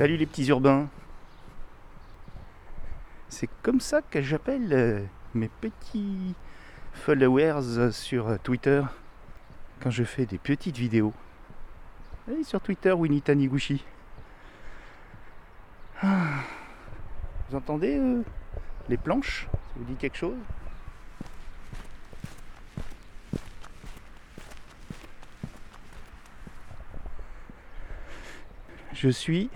Salut les petits urbains. C'est comme ça que j'appelle euh, mes petits followers sur Twitter quand je fais des petites vidéos. Allez sur Twitter Winnie Taniguchi. Ah. Vous entendez euh, les planches? Ça vous dit quelque chose? Je suis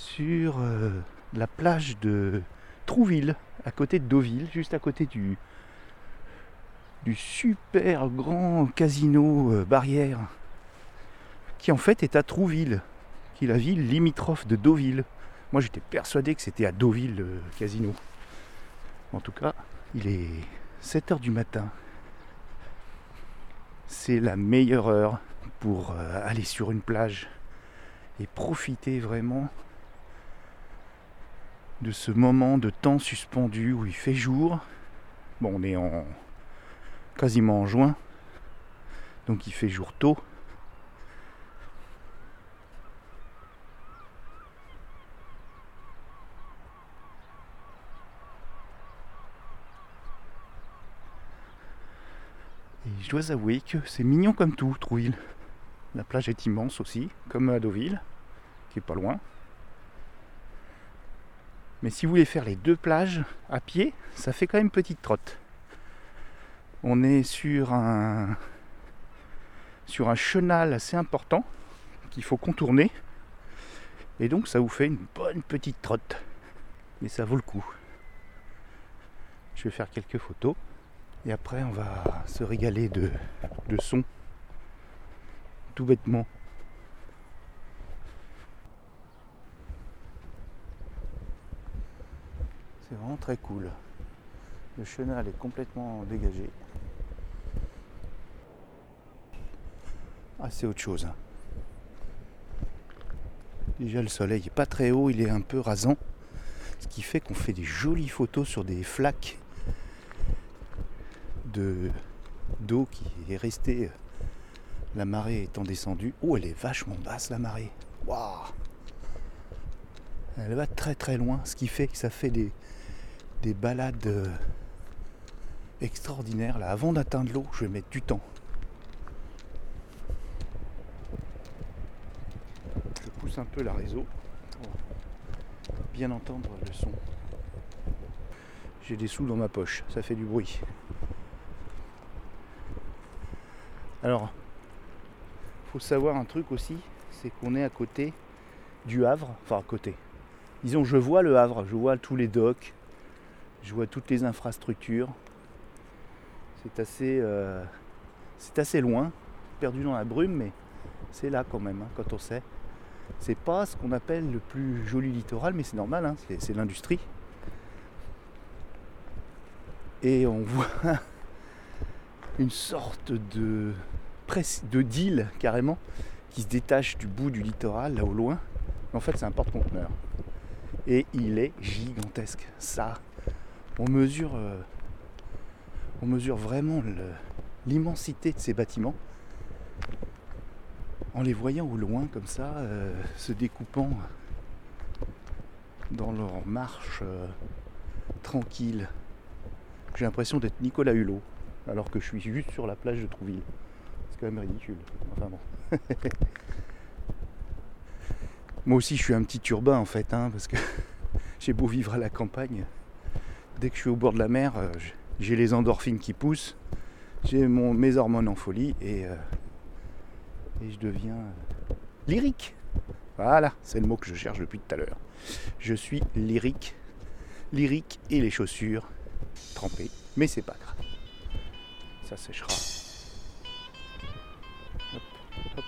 sur euh, la plage de Trouville, à côté de Deauville, juste à côté du, super grand casino euh, barrière, qui en fait est à Trouville, qui est la ville limitrophe de Deauville. Moi j'étais persuadé que c'était à Deauville le casino. En tout cas, il est 7h du matin. C'est la meilleure heure pour euh, aller sur une plage et profiter vraiment de ce moment de temps suspendu où il fait jour. Bon, on est en quasiment en juin, donc il fait jour tôt. Et je dois avouer que c'est mignon comme tout, Trouille. La plage est immense aussi, comme à Deauville, qui est pas loin. Mais si vous voulez faire les deux plages à pied, ça fait quand même petite trotte. On est sur un sur un chenal assez important qu'il faut contourner. Et donc ça vous fait une bonne petite trotte. Mais ça vaut le coup. Je vais faire quelques photos. Et après on va se régaler de, de sons. Tout bêtement. C'est vraiment très cool. Le chenal est complètement dégagé. Ah, c'est autre chose. Déjà, le soleil est pas très haut, il est un peu rasant. Ce qui fait qu'on fait des jolies photos sur des flaques de d'eau qui est restée, la marée étant descendue. Oh, elle est vachement basse la marée. Waouh Elle va très très loin, ce qui fait que ça fait des, des balades euh, extraordinaires. Là, avant d'atteindre l'eau, je vais mettre du temps. Je pousse un peu la réseau pour bien entendre le son. J'ai des sous dans ma poche, ça fait du bruit. Alors, faut savoir un truc aussi, c'est qu'on est à côté du Havre, enfin à côté. Disons, je vois le Havre, je vois tous les docks, je vois toutes les infrastructures. C'est assez, euh, assez loin, perdu dans la brume, mais c'est là quand même, hein, quand on sait. C'est pas ce qu'on appelle le plus joli littoral, mais c'est normal, hein, c'est, l'industrie. Et on voit une sorte de, de carrément qui se détache du bout du littoral, là au loin. En fait, c'est un porte-conteneur. Et il est gigantesque. Ça, on mesure, euh, on mesure vraiment l'immensité de ces bâtiments en les voyant au loin comme ça, euh, se découpant dans leur marche euh, tranquille. J'ai l'impression d'être Nicolas Hulot, alors que je suis juste sur la plage de Trouville. C'est quand même ridicule. Enfin bon. Moi aussi, je suis un petit urbain en fait, hein, parce que j'ai beau vivre à la campagne. Dès que je suis au bord de la mer, euh, j'ai les endorphines qui poussent, j'ai mes hormones en folie et, euh, je deviens euh, lyrique. Voilà, c'est le mot que je cherche depuis tout à l'heure. Je suis lyrique, lyrique et les chaussures trempées, mais c'est pas grave. Ça séchera. Hop, hop,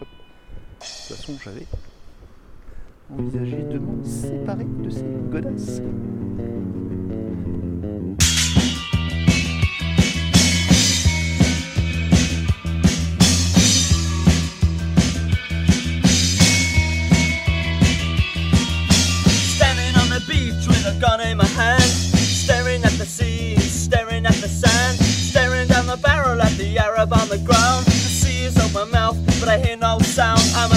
hop. De toute façon, j'avais envisagé de me séparer de ces godasses. No sound. I'm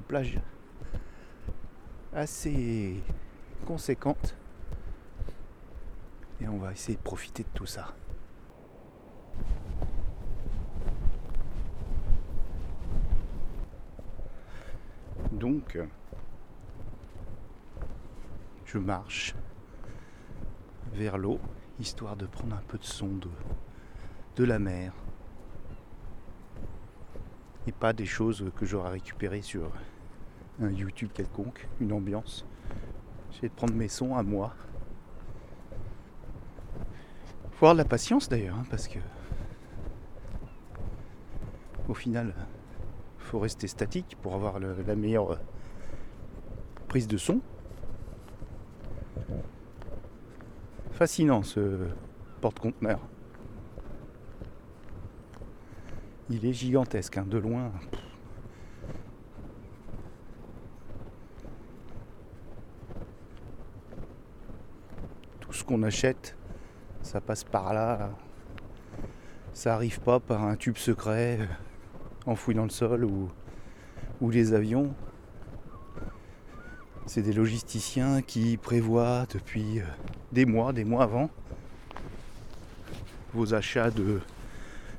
plage assez conséquente. Et on va essayer de profiter de tout ça. Donc, je marche vers l'eau, histoire de prendre un peu de son de, de la mer. Et pas des choses que j'aurais récupérées sur YouTube quelconque, une ambiance. J'essaie de prendre mes sons à moi. Faut avoir de la patience d'ailleurs, hein, parce que au final, faut rester statique pour avoir la meilleure prise de son. Fascinant ce porte-conteneur. Il est gigantesque, hein, de loin. Achète, ça passe par là. Ça arrive pas par un tube secret euh, enfoui dans le sol ou, ou les avions. C'est des logisticiens qui prévoient depuis euh, des mois, des mois avant, vos achats de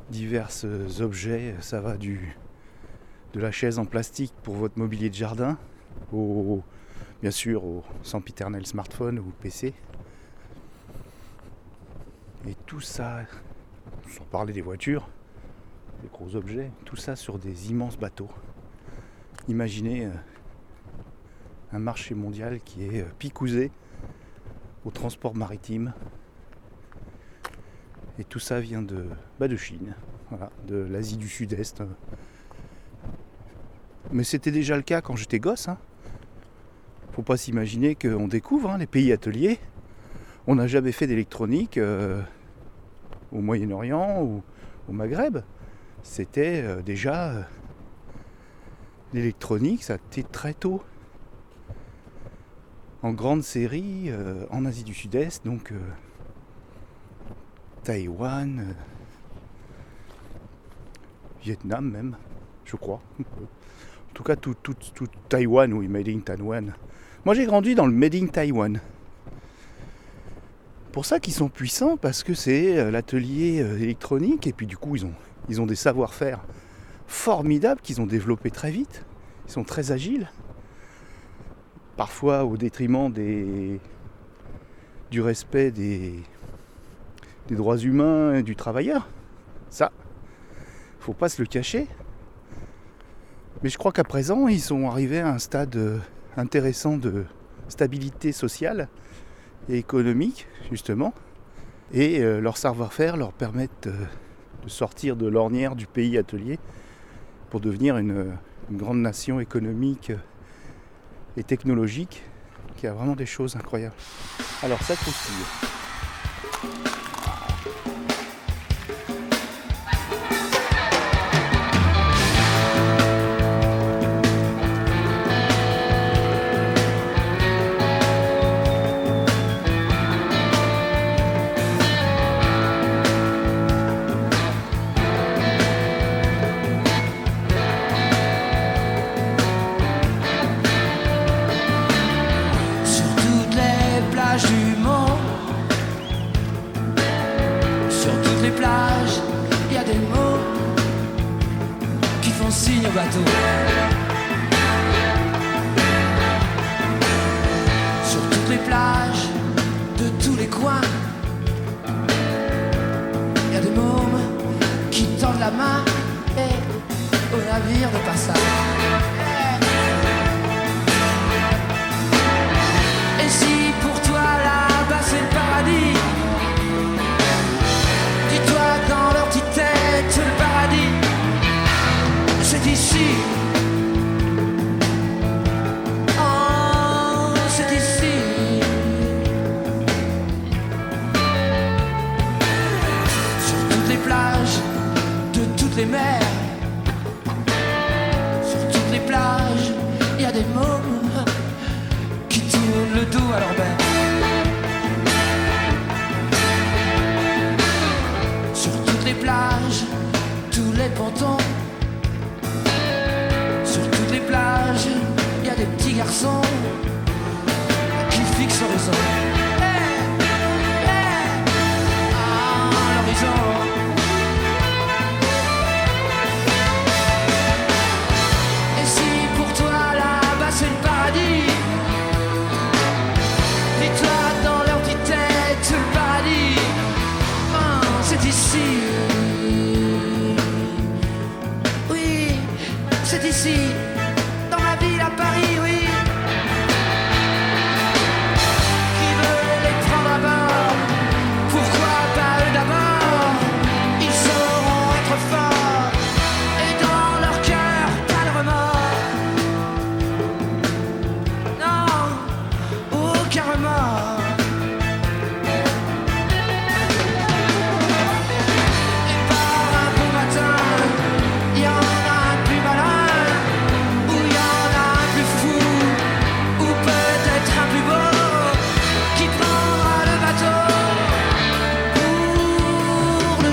divers euh, objets. Ça va du de la chaise en plastique pour votre mobilier de jardin, au, bien sûr au sempiternel smartphone ou PC. Et tout ça, sans parler des voitures, des gros objets, tout ça sur des immenses bateaux. Imaginez euh, un marché mondial qui est euh, picousé au transport maritime. Et tout ça vient de, bah, de Chine, de l'Asie du Sud-Est. euh. Mais c'était déjà le cas quand j'étais gosse. hein. Faut pas s'imaginer qu'on découvre hein, les pays ateliers. On n'a jamais fait d'électronique euh, au Moyen-Orient ou au Maghreb. C'était euh, déjà euh, l'électronique, ça a été très tôt. En grande série en Asie du Sud-Est, donc Taïwan, Vietnam même, je crois. En tout cas, tout, tout, tout Taïwan, oui, Made in Taïwan. Moi, j'ai grandi dans le Made in Taïwan. Pour ça qu'ils sont puissants, parce que c'est euh, l'atelier euh, électronique, et puis du coup, ils ont, ils ont des savoir-faire formidables qu'ils ont développés très vite. Ils sont très agiles. Parfois au détriment des, du respect des, des droits humains et du travailleur. Ça, faut pas se le cacher. Mais je crois qu'à présent, ils sont arrivés à un stade euh, intéressant de stabilité sociale et économique, justement. Et euh, leur savoir-faire leur permettent euh, de sortir de l'ornière du pays atelier pour devenir une, une grande nation économique euh, et technologique qui a vraiment des choses incroyables. Alors ça croustille.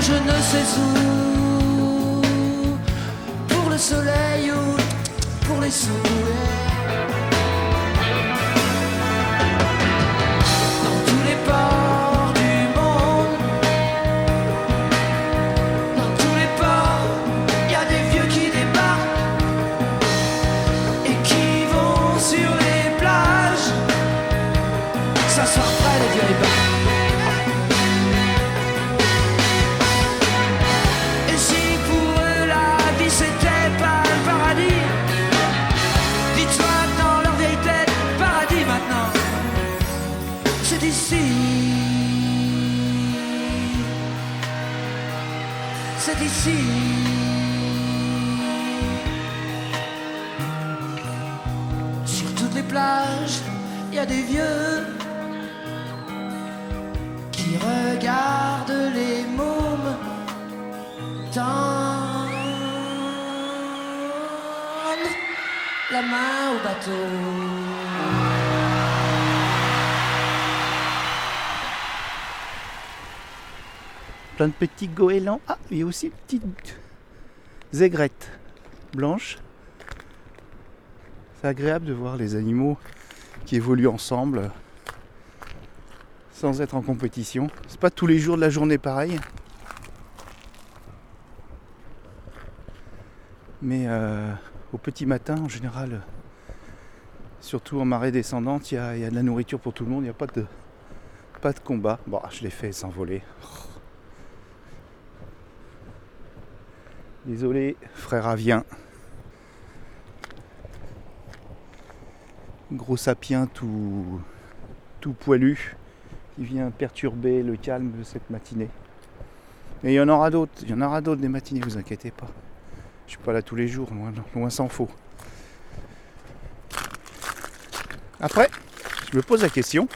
Je ne sais où, pour le soleil ou pour les souhaits. Sur toutes les plages, il y a des vieux qui regardent les mômes tendre la main au bateau. Plein de petits goélands. Ah, il y a aussi une petite zaigrette blanche. C'est agréable de voir les animaux qui évoluent ensemble sans être en compétition. C'est pas tous les jours de la journée pareil. Mais euh, au petit matin, en général, surtout en marée descendante, il y, a- de la nourriture pour tout le monde, il n'y a pas de, pas de combat. Bon, je l'ai fait s'envoler. Désolé, frère Avien. Gros sapien tout, tout poilu qui vient perturber le calme de cette matinée. Et il y en aura d'autres, il y en aura d'autres des matinées, vous inquiétez pas. Je suis pas là tous les jours, loin, loin s'en faut. Après, je me pose la question,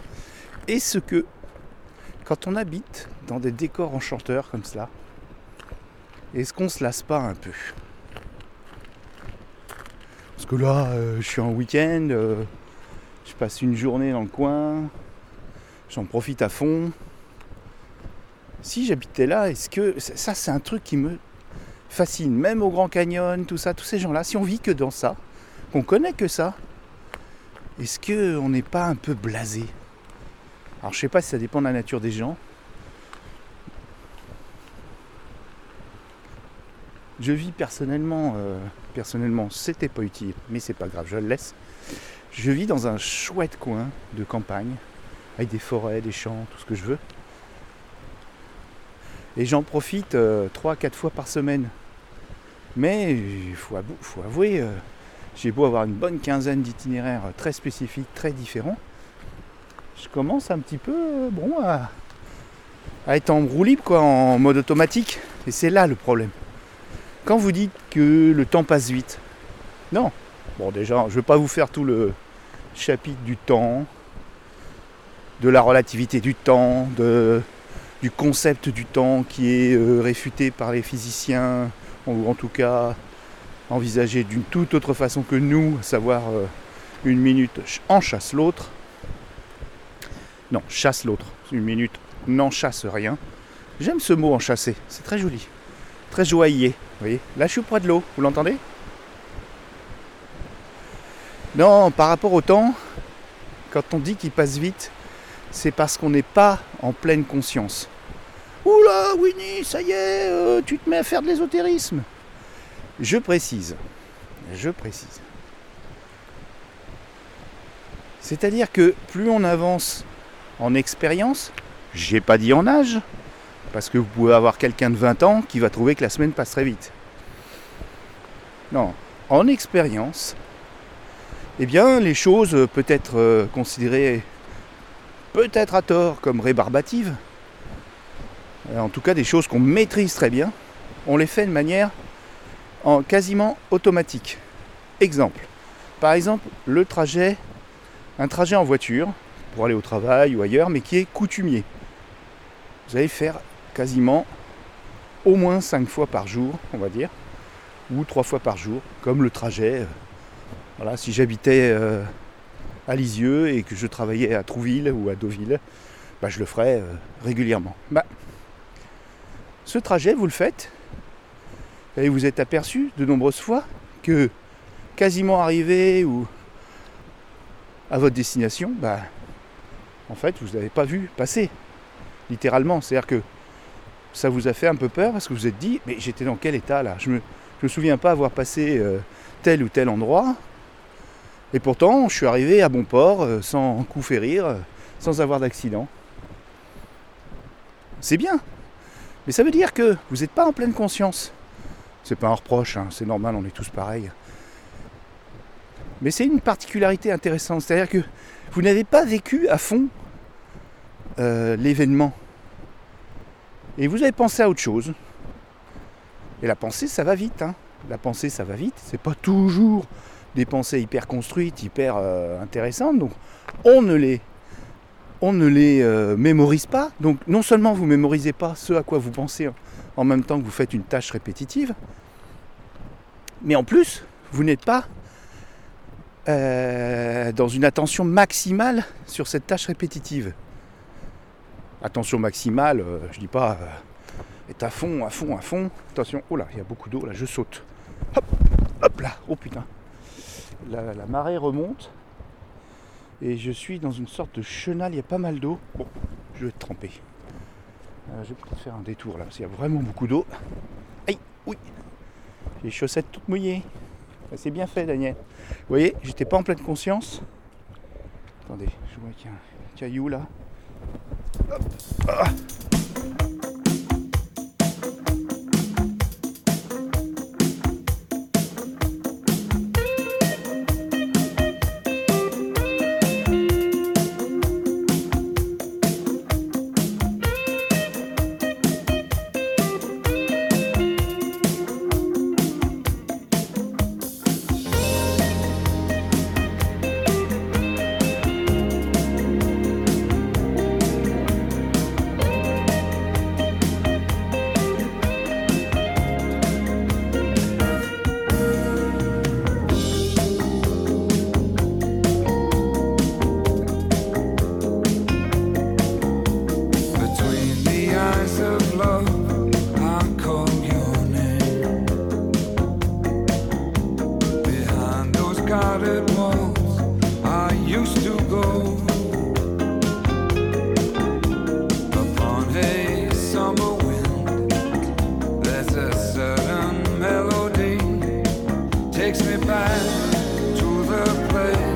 est-ce que quand on habite dans des décors enchanteurs comme cela, est-ce qu'on se lasse pas un peu? Parce que là, euh, je suis en week-end, euh, je passe une journée dans le coin, j'en profite à fond. Si j'habitais là, est-ce que ça c'est un truc qui me fascine, même au Grand Canyon, tout ça, tous ces gens-là, si on vit que dans ça, qu'on connaît que ça, est-ce que on n'est pas un peu blasé? Alors je sais pas si ça dépend de la nature des gens. Je vis personnellement, euh, personnellement, c'était pas utile, mais c'est pas grave, je le laisse. Je vis dans un chouette coin de campagne, avec des forêts, des champs, tout ce que je veux. Et j'en profite 3-4 fois par semaine. Mais il faut, avou- faut avouer, euh, j'ai beau avoir une bonne quinzaine d'itinéraires très spécifiques, très différents. Je commence un petit peu euh, bon, à, à être en roue libre, quoi, en mode automatique. Et c'est là le problème. Quand vous dites que le temps passe vite, non. Bon, déjà, je ne veux pas vous faire tout le chapitre du temps, de la relativité du temps, de, du concept du temps qui est euh, réfuté par les physiciens, ou en tout cas envisagé d'une toute autre façon que nous, à savoir euh, une minute en chasse l'autre. Non, chasse l'autre. Une minute n'en chasse rien. J'aime ce mot en chasser, c'est très joli. Très joyeux. Voyez Là, je suis près de l'eau, vous l'entendez? Non, par rapport au temps, quand on dit qu'il passe vite, c'est parce qu'on n'est pas en pleine conscience. Oula, Winnie, ça y est, euh, tu te mets à faire de l'ésotérisme. Je précise, je précise. C'est-à-dire que plus on avance en expérience, j'ai pas dit en âge, parce que vous pouvez avoir quelqu'un de 20 ans qui va trouver que la semaine passe très vite. Non, en expérience, eh bien, les choses euh, peuvent être euh, considérées, peut-être à tort, comme rébarbatives. Euh, En tout cas, des choses qu'on maîtrise très bien, on les fait de manière en quasiment automatique. Exemple. Par exemple, le trajet, un trajet en voiture pour aller au travail ou ailleurs, mais qui est coutumier. Vous allez faire quasiment au moins 5 fois par jour, on va dire, ou 3 fois par jour, comme le trajet. euh, Voilà, si j'habitais euh, à Lisieux et que je travaillais à Trouville ou à Deauville, bah, je le ferais euh, régulièrement. Bah, ce trajet, vous le faites, et vous êtes aperçu de nombreuses fois que quasiment arrivé ou à votre destination, bah, en fait, vous n'avez pas vu passer, littéralement. C'est-à-dire que ça vous a fait un peu peur parce que vous vous êtes dit, mais j'étais dans quel état là? Je me, je me souviens pas avoir passé euh, tel ou tel endroit. Et pourtant, je suis arrivé à bon port, euh, sans coup férir, euh, sans avoir d'accident. C'est bien. Mais ça veut dire que vous n'êtes pas en pleine conscience. C'est pas un reproche, hein, c'est normal, on est tous pareils. Mais c'est une particularité intéressante, c'est-à-dire que vous n'avez pas vécu à fond l'événement. Et vous avez pensé à autre chose. Et la pensée, ça va vite. hein. La pensée, ça va vite. C'est pas toujours des pensées hyper construites, hyper euh, intéressantes. Donc, on ne les, on ne les euh, mémorise pas. Donc, non seulement vous mémorisez pas ce à quoi vous pensez en- même temps que vous faites une tâche répétitive, mais en plus, vous n'êtes pas euh, dans une attention maximale sur cette tâche répétitive. Attention maximale, euh, je dis pas euh, est à fond, à fond, à fond. Attention, oh là, il y a beaucoup d'eau, là, je saute. Hop, hop là, oh putain. La, marée remonte et je suis dans une sorte de chenal, il y a pas mal d'eau. Bon, je vais être trempé. Euh, je vais peut-être faire un détour là, parce qu'il y a vraiment beaucoup d'eau. Aïe, oui. Les chaussettes toutes mouillées. C'est bien fait, Daniel. Vous voyez, j'étais pas en pleine conscience. Attendez, je vois qu'il y a un caillou là. Hop. Ah. takes me back to the place.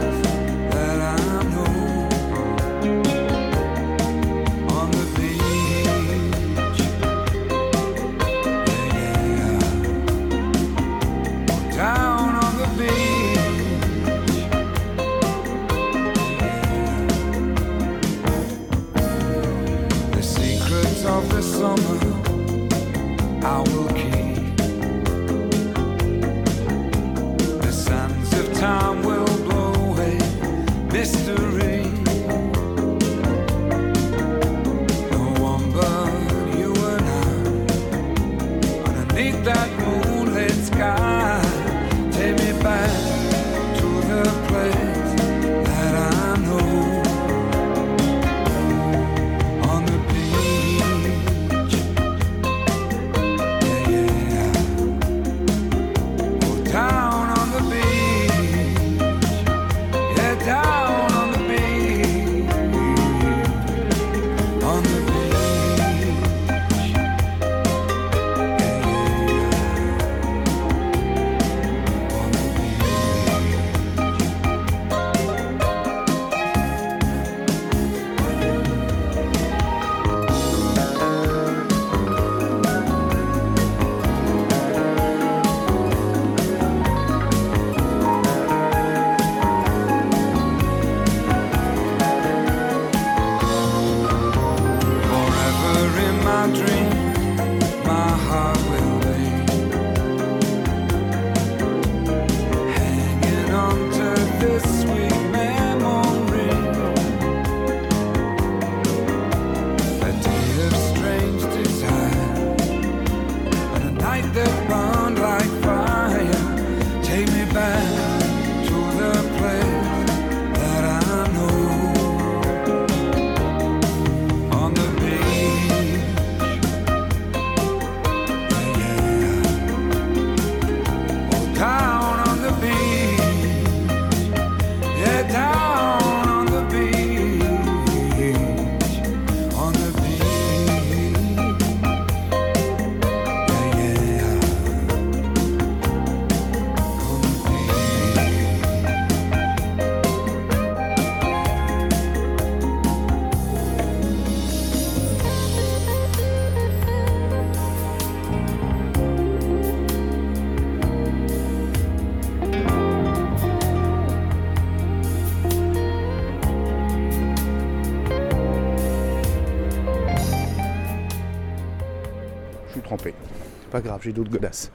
J'ai d'autres godasses.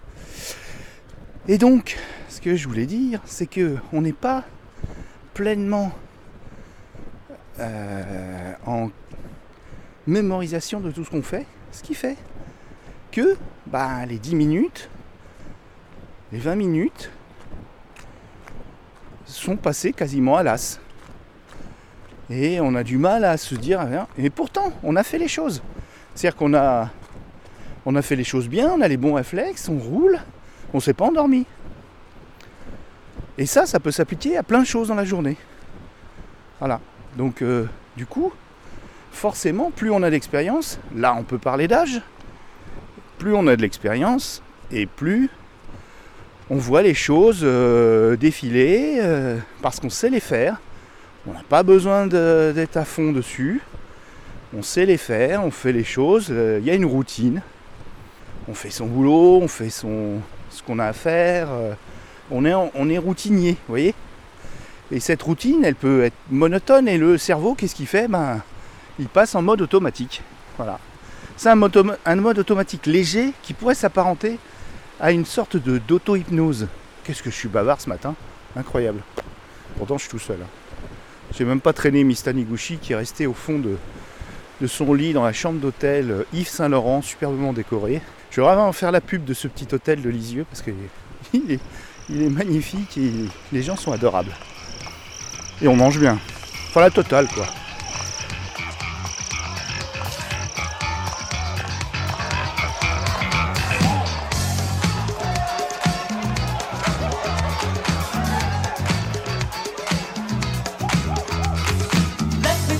Et donc, ce que je voulais dire, c'est que on n'est pas pleinement euh, en mémorisation de tout ce qu'on fait, ce qui fait que bah, les 10 minutes, les 20 minutes sont passées quasiment à l'as. Et on a du mal à se dire, ah, et pourtant, on a fait les choses. C'est-à-dire qu'on a, on a fait les choses bien, on a les bons réflexes, on roule, on s'est pas endormi. Et ça, ça peut s'appliquer à plein de choses dans la journée. Voilà. Donc, euh, du coup, forcément, plus on a d'expérience, là on peut parler d'âge, plus on a de l'expérience, et plus on voit les choses euh, défiler, euh, parce qu'on sait les faire. On n'a pas besoin d'être à fond dessus. On sait les faire, on fait les choses, il y a une routine. On fait son boulot, on fait son, ce qu'on a à faire. euh, on, est, routinier, vous voyez? Et cette routine, elle peut être monotone et le cerveau, qu'est-ce qu'il fait? Ben, Il passe en mode automatique. Voilà. C'est un, mode automatique léger qui pourrait s'apparenter à une sorte de d'auto-hypnose. Qu'est-ce que je suis bavard ce matin? Incroyable. Pourtant, je suis tout seul. hein. J'ai même pas traîné Miss Taniguchi qui est resté au fond de, de son lit dans la chambre d'hôtel euh, Yves Saint-Laurent, superbement décoré. Je vais vraiment faire la pub de ce petit hôtel de Lisieux parce qu'il est, il est magnifique et les gens sont adorables. Et on mange bien. Enfin la totale quoi.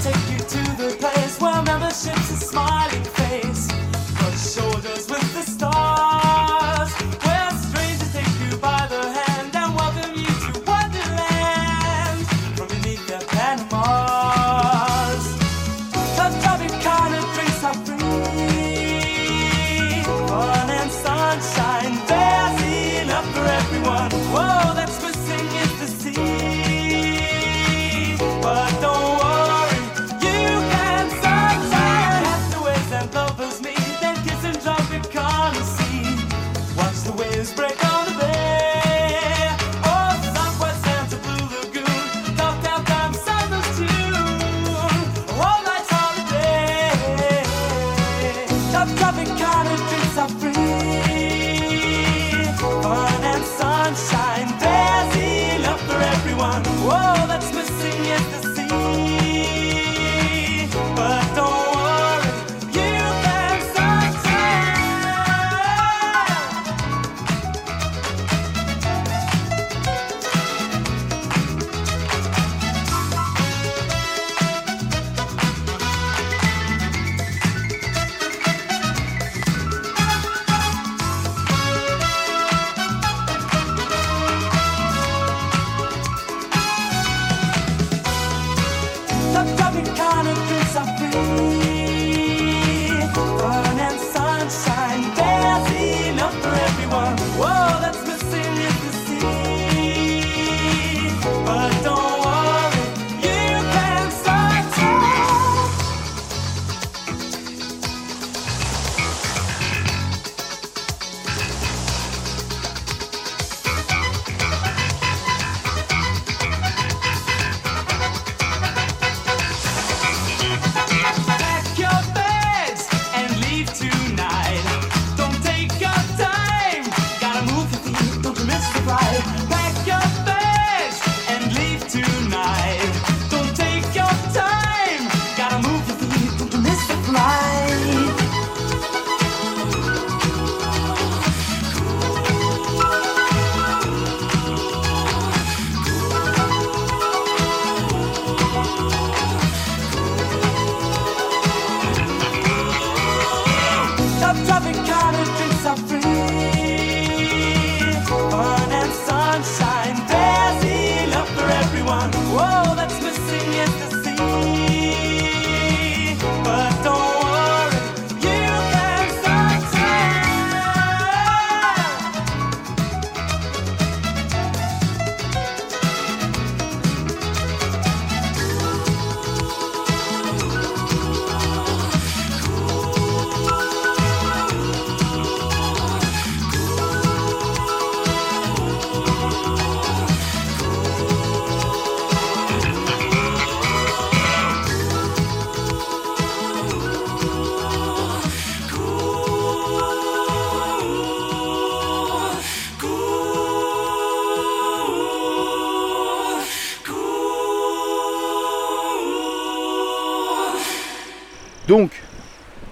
Take you to the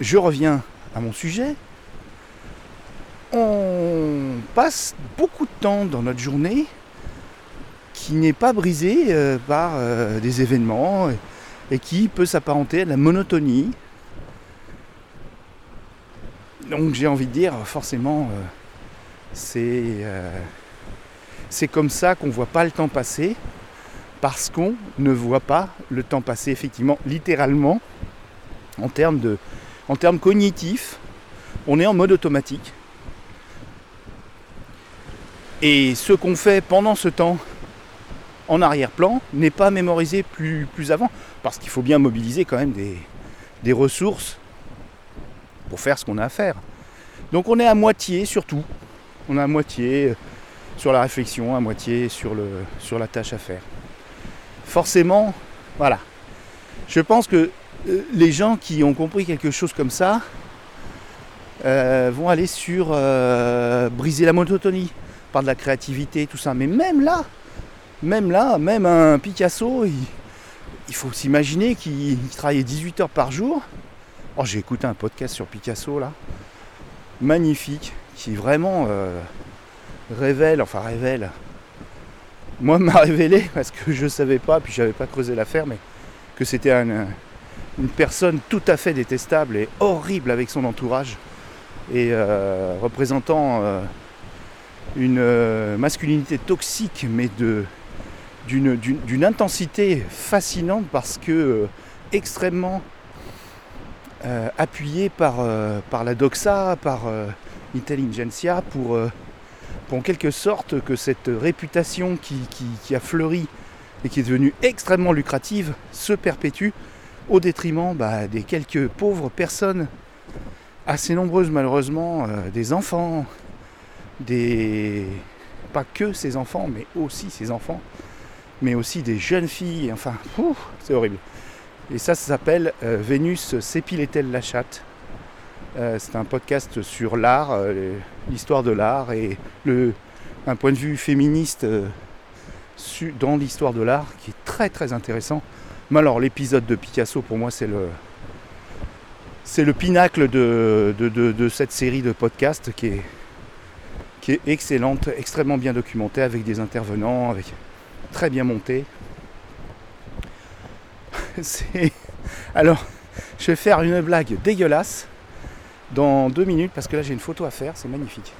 je reviens à mon sujet. On passe beaucoup de temps dans notre journée qui n'est pas brisé euh, par euh, des événements et, qui peut s'apparenter à de la monotonie. Donc j'ai envie de dire, forcément, euh, c'est comme ça qu'on ne voit pas le temps passer, parce qu'on ne voit pas le temps passer, effectivement, littéralement, en termes, de, en termes cognitifs, on est en mode automatique. Et ce qu'on fait pendant ce temps en arrière-plan n'est pas mémorisé plus, plus avant, parce qu'il faut bien mobiliser quand même des, ressources pour faire ce qu'on a à faire. Donc on est à moitié sur tout. On est à moitié euh, sur la réflexion, à moitié sur, la tâche à faire. Forcément, voilà. Je pense que les gens qui ont compris quelque chose comme ça euh, vont aller sur euh, briser la monotonie par de la créativité, tout ça. Mais même là, même là, même un Picasso, il, faut s'imaginer qu'il il travaillait 18 heures par jour. Oh, j'ai écouté un podcast sur Picasso là, magnifique, qui vraiment euh, révèle, enfin révèle. Moi, m'a révélé parce que je savais pas, puis j'avais pas creusé l'affaire, mais que c'était un- une personne tout à fait détestable et horrible avec son entourage et euh, représentant euh, une euh, masculinité toxique, mais d'une- intensité fascinante parce que extrêmement euh, appuyé par, par la doxa, par l'intelligentsia, pour, en quelque sorte que cette réputation qui a fleuri et qui est devenue extrêmement lucrative se perpétue au détriment bah, des quelques pauvres personnes, assez nombreuses malheureusement, euh, des enfants, des... pas que ces enfants, mais aussi ces enfants, mais aussi des jeunes filles, enfin, c'est horrible. Et ça, ça s'appelle euh, Vénus s'épilait-elle la chatte? Euh, C'est un podcast sur l'art, l'histoire de l'art et le, un point de vue féministe dans l'histoire de l'art qui est très très intéressant. Mais alors l'épisode de Picasso pour moi c'est le c'est le pinacle de, cette série de podcasts qui est, excellente, extrêmement bien documentée avec des intervenants, très bien monté. Alors, je vais faire une blague dégueulasse dans deux minutes parce que là j'ai une photo à faire, c'est magnifique.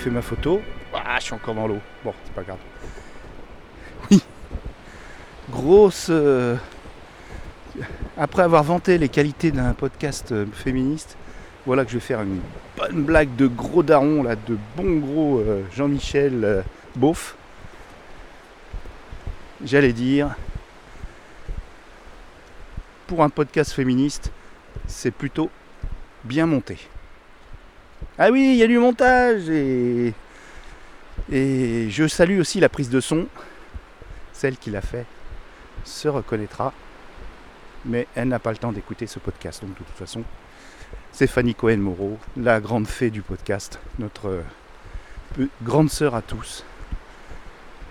Fait ma photo. Ah, je suis encore dans l'eau. Bon, c'est pas grave. Oui. Grosse. euh, Après avoir vanté les qualités d'un podcast euh, féministe, voilà que je vais faire une bonne blague de gros daron, là, de bon gros euh, Jean-Michel Beauf. J'allais dire, pour un podcast féministe, c'est plutôt bien monté. Ah oui, il y a du montage et, et je salue aussi la prise de son. Celle qui l'a fait se reconnaîtra, mais elle n'a pas le temps d'écouter ce podcast. Donc de toute façon, c'est Fanny Cohen-Moreau, la grande fée du podcast, notre euh, grande sœur à tous.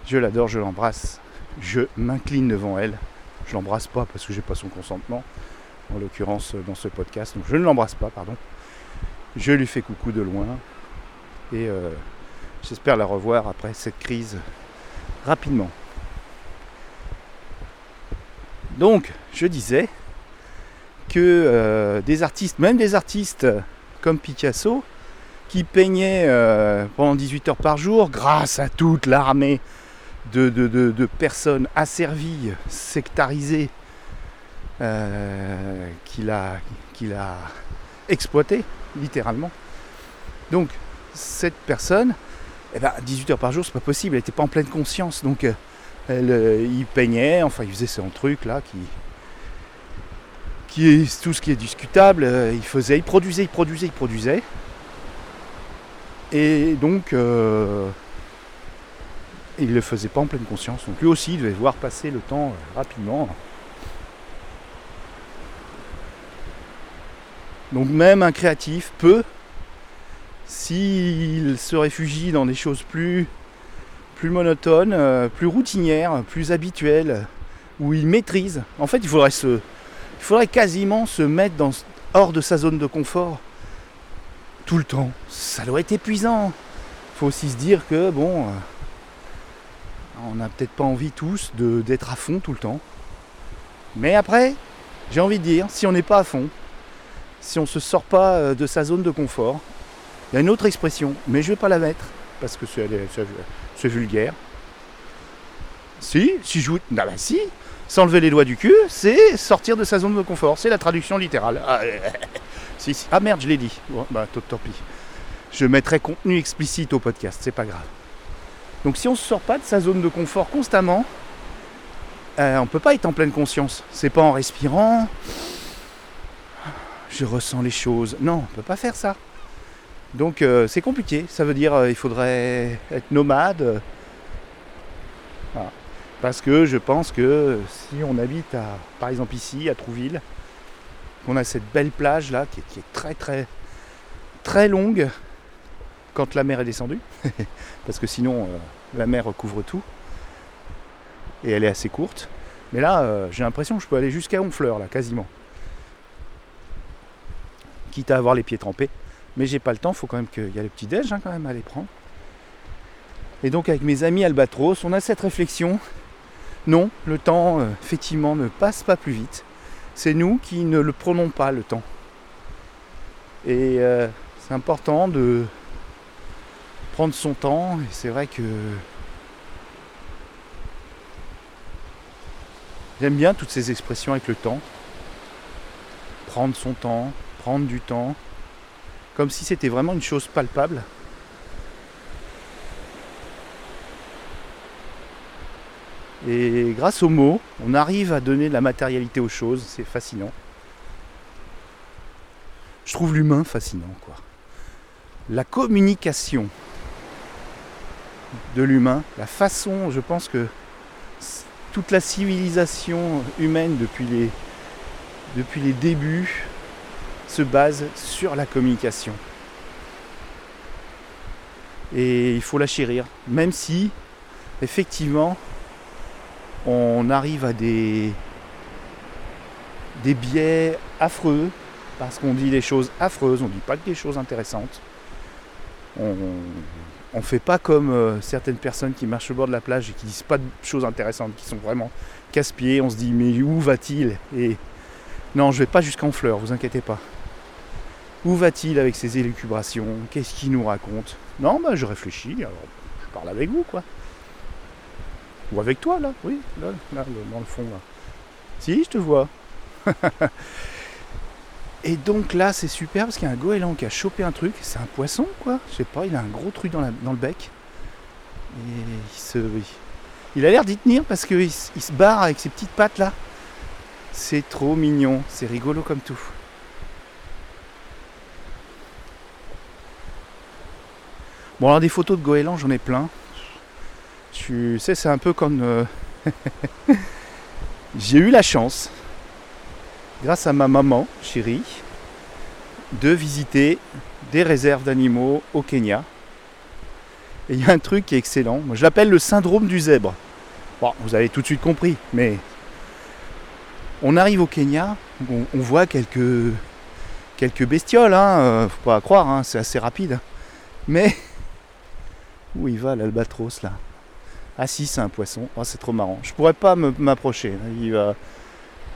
Je l'adore, je l'embrasse, je m'incline devant elle. Je l'embrasse pas parce que j'ai pas son consentement, en l'occurrence dans ce podcast. Donc je ne l'embrasse pas, pardon. Je lui fais coucou de loin et euh, j'espère la revoir après cette crise rapidement. Donc, je disais que euh, des artistes, même des artistes comme Picasso, qui peignaient euh, pendant 18 heures par jour, grâce à toute l'armée de, personnes asservies, sectarisées, euh, qu'il a, qu'il a exploité, littéralement. Donc, cette personne, eh ben, 18 heures par jour, c'est pas possible, elle n'était pas en pleine conscience. Donc, euh, elle, euh, il peignait, enfin, il faisait son truc là, qui, qui est tout ce qui est discutable. euh, il faisait, il produisait, il produisait, il produisait. Et donc, il le faisait pas en pleine conscience. Donc, lui aussi, il devait voir passer le temps rapidement. Donc, même un créatif peut s'il se réfugie dans des choses plus, plus monotones, euh, plus routinières, plus habituelles, où il maîtrise, en fait il faudrait, se, faudrait quasiment se mettre hors de sa zone de confort tout le temps. Ça doit être épuisant. Il faut aussi se dire que bon, euh, on n'a peut-être pas envie tous d'être à fond tout le temps. Mais après, j'ai envie de dire, si on n'est pas à fond, si on ne se sort pas euh, de sa zone de confort, il y a une autre expression, mais je ne vais pas la mettre parce que c'est vulgaire. Si, si je vous. Ah si S'enlever les doigts du cul, c'est sortir de sa zone de confort. C'est la traduction littérale. Ah, euh, si, si. Ah merde, je l'ai dit. Bah tant pis. Je mettrai contenu explicite au podcast, c'est pas grave. Donc si on ne sort pas de sa zone de confort constamment, euh, on ne peut pas être en pleine conscience. C'est pas en respirant. Je ressens les choses. Non, on peut pas faire ça. Donc euh, c'est compliqué. Ça veut dire euh, il faudrait être nomade. Parce que je pense que si on habite à, par exemple ici, à Trouville, qu'on a cette belle plage là qui est, très très très longue quand la mer est descendue, parce que sinon euh, la mer couvre tout et elle est assez courte. Mais là, j'ai l'impression que je peux aller jusqu'à Honfleur là, quasiment. À avoir les pieds trempés. Mais j'ai pas le temps, faut quand même qu'il y a le petit déj hein, quand même à aller prendre. Et donc avec mes amis Albatros, on a cette réflexion. Non, le temps euh, effectivement ne passe pas plus vite. C'est nous qui ne le prenons pas le temps. Et euh, c'est important de prendre son temps. Et c'est vrai que j'aime bien toutes ces expressions avec le temps. Prendre son temps, du temps comme si c'était vraiment une chose palpable. Et grâce aux mots, on arrive à donner de la matérialité aux choses, c'est fascinant. Je trouve l'humain fascinant, quoi. La communication de l'humain, la façon, je pense que toute la civilisation humaine depuis les, depuis les débuts se base sur la communication. Et il faut la chérir, même si effectivement on arrive à des, des biais affreux, parce qu'on dit des choses affreuses, on ne dit pas des choses intéressantes. On ne fait pas comme euh, certaines personnes qui marchent au bord de la plage et qui disent pas de choses intéressantes, qui sont vraiment casse-pieds. On se dit mais où va-t-il? Et non, je vais pas jusqu'en fleurs, vous inquiétez pas. Où va-t-il avec ses élucubrations? Qu'est-ce qu'il nous raconte? Non, bah je réfléchis, je parle avec vous, quoi. Ou avec toi, là, oui, là, là, dans le fond, là. Si, je te vois. Et donc là, c'est super parce qu'il y a un goéland qui a chopé un truc. C'est un poisson, quoi. Je sais pas, il a un gros truc dans, le bec. Il a l'air d'y tenir parce qu'il se barre avec ses petites pattes là. C'est trop mignon, c'est rigolo comme tout. Bon, alors des photos de goéland, j'en ai plein. Tu sais, c'est un peu comme. euh, J'ai eu la chance, grâce à ma maman chérie, de visiter des réserves d'animaux au Kenya. Et il y a un truc qui est excellent. Moi, je l'appelle le syndrome du zèbre. Bon, vous avez tout de suite compris, mais on arrive au Kenya, on, on voit quelques, quelques bestioles, hein, euh, faut pas croire, hein, c'est assez rapide. Mais où il va l'albatros là Ah si, c'est un poisson. Oh, c'est trop marrant. Je pourrais pas m'approcher. Il va.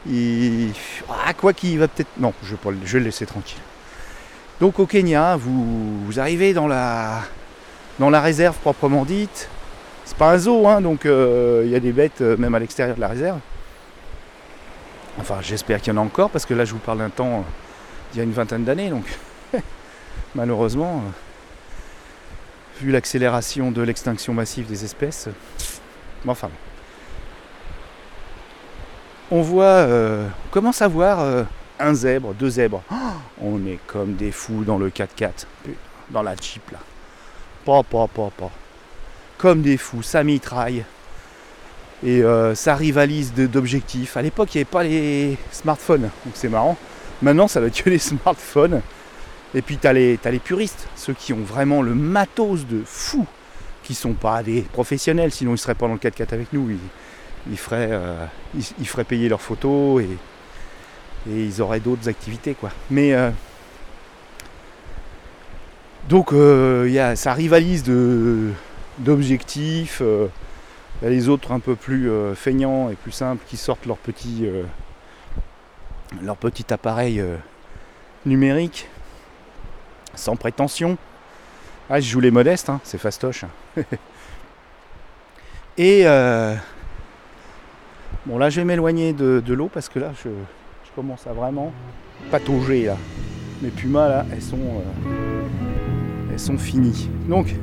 Il... Ah, quoi qu'il va peut-être. Non, je vais, le- je laisser tranquille. Donc au Kenya, vous, arrivez dans la, dans la réserve proprement dite. C'est pas un zoo, hein, donc euh, il y a des bêtes euh, même à l'extérieur de la réserve. Enfin, j'espère qu'il y en a encore, parce que là, je vous parle d'un temps euh, d'il y a une vingtaine d'années, donc malheureusement, euh, vu l'accélération de l'extinction massive des espèces, mais enfin. On voit, euh, on commence à voir euh, un zèbre, deux zèbres. Oh, on est comme des fous dans le 4x4, putain, dans la Jeep là. Pas, pas, pas, pas. Comme des fous, ça mitraille. Et euh, ça rivalise d'objectifs. À l'époque, il n'y avait pas les smartphones, donc c'est marrant. Maintenant, ça va être que les smartphones. Et puis, tu as, les puristes, ceux qui ont vraiment le matos de fou, qui sont pas des professionnels, sinon ils ne seraient pas dans le 4x4 avec nous. Ils, ils feraient, euh, ils, feraient payer leurs photos et, ils auraient d'autres activités. quoi. Mais. euh, donc, euh, y a, ça rivalise d'objectifs. il y a les autres un peu plus euh, feignants et plus simples qui sortent leur petit, leur petit appareil numérique sans prétention. Ah, je joue les modestes, hein, c'est fastoche. et euh, bon, là, je vais m'éloigner de, l'eau parce que là, je, je commence à vraiment patauger là. Mes pumas là, elles sont, euh, elles sont finies. Donc,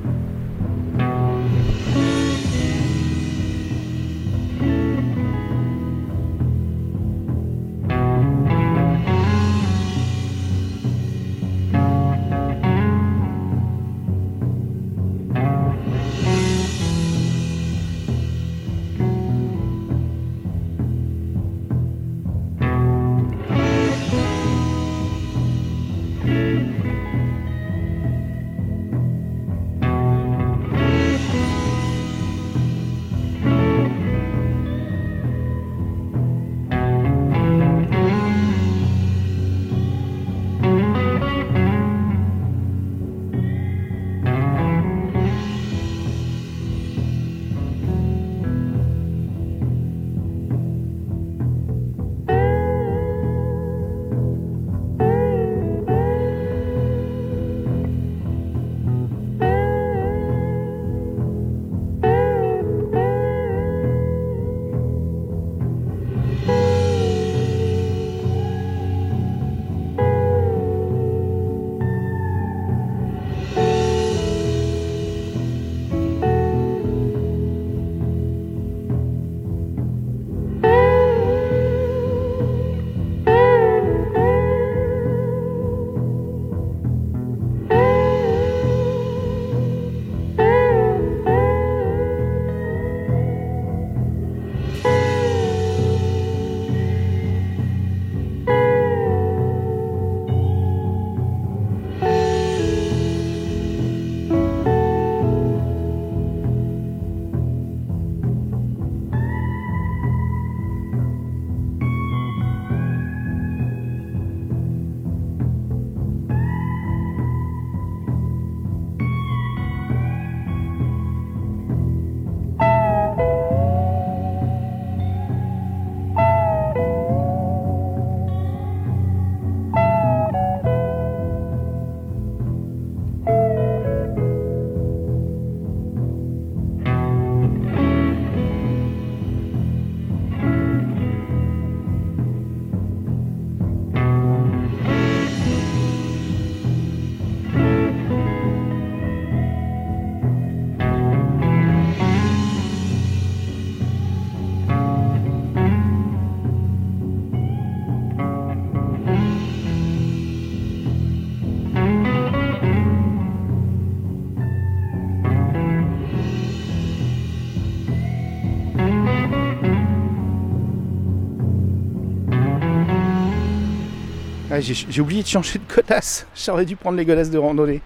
Ah, j'ai oublié de changer de godasses. J'aurais dû prendre les godasses de randonnée.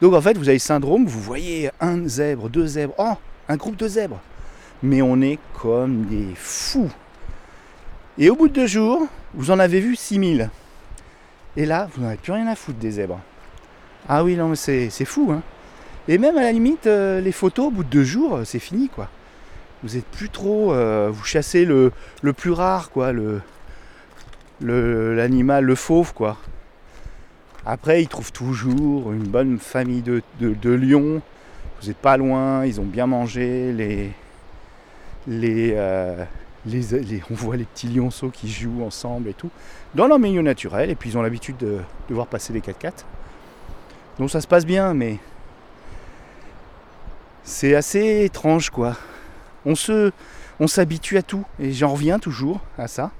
Donc en fait, vous avez le syndrome, vous voyez un zèbre, deux zèbres, oh, un groupe de zèbres. Mais on est comme des fous. Et au bout de deux jours, vous en avez vu 6000. Et là, vous n'avez plus rien à foutre des zèbres. Ah oui, non, mais c'est fou. Hein. Et même à la limite, euh, les photos, au bout de deux jours, euh, c'est fini quoi. Vous êtes plus trop. euh, vous chassez le, le plus rare, quoi, le- l'animal, le, fauve, quoi. Après, ils trouvent toujours une bonne famille de, lions. Vous n'êtes pas loin, ils ont bien mangé. Les, les, euh, les, les- on voit les petits lionceaux qui jouent ensemble et tout. Dans leur milieu naturel, et puis ils ont l'habitude de, voir passer les 4x4. Donc ça se passe bien, mais c'est assez étrange, quoi. On se, on s'habitue à tout, et j'en reviens toujours à ça.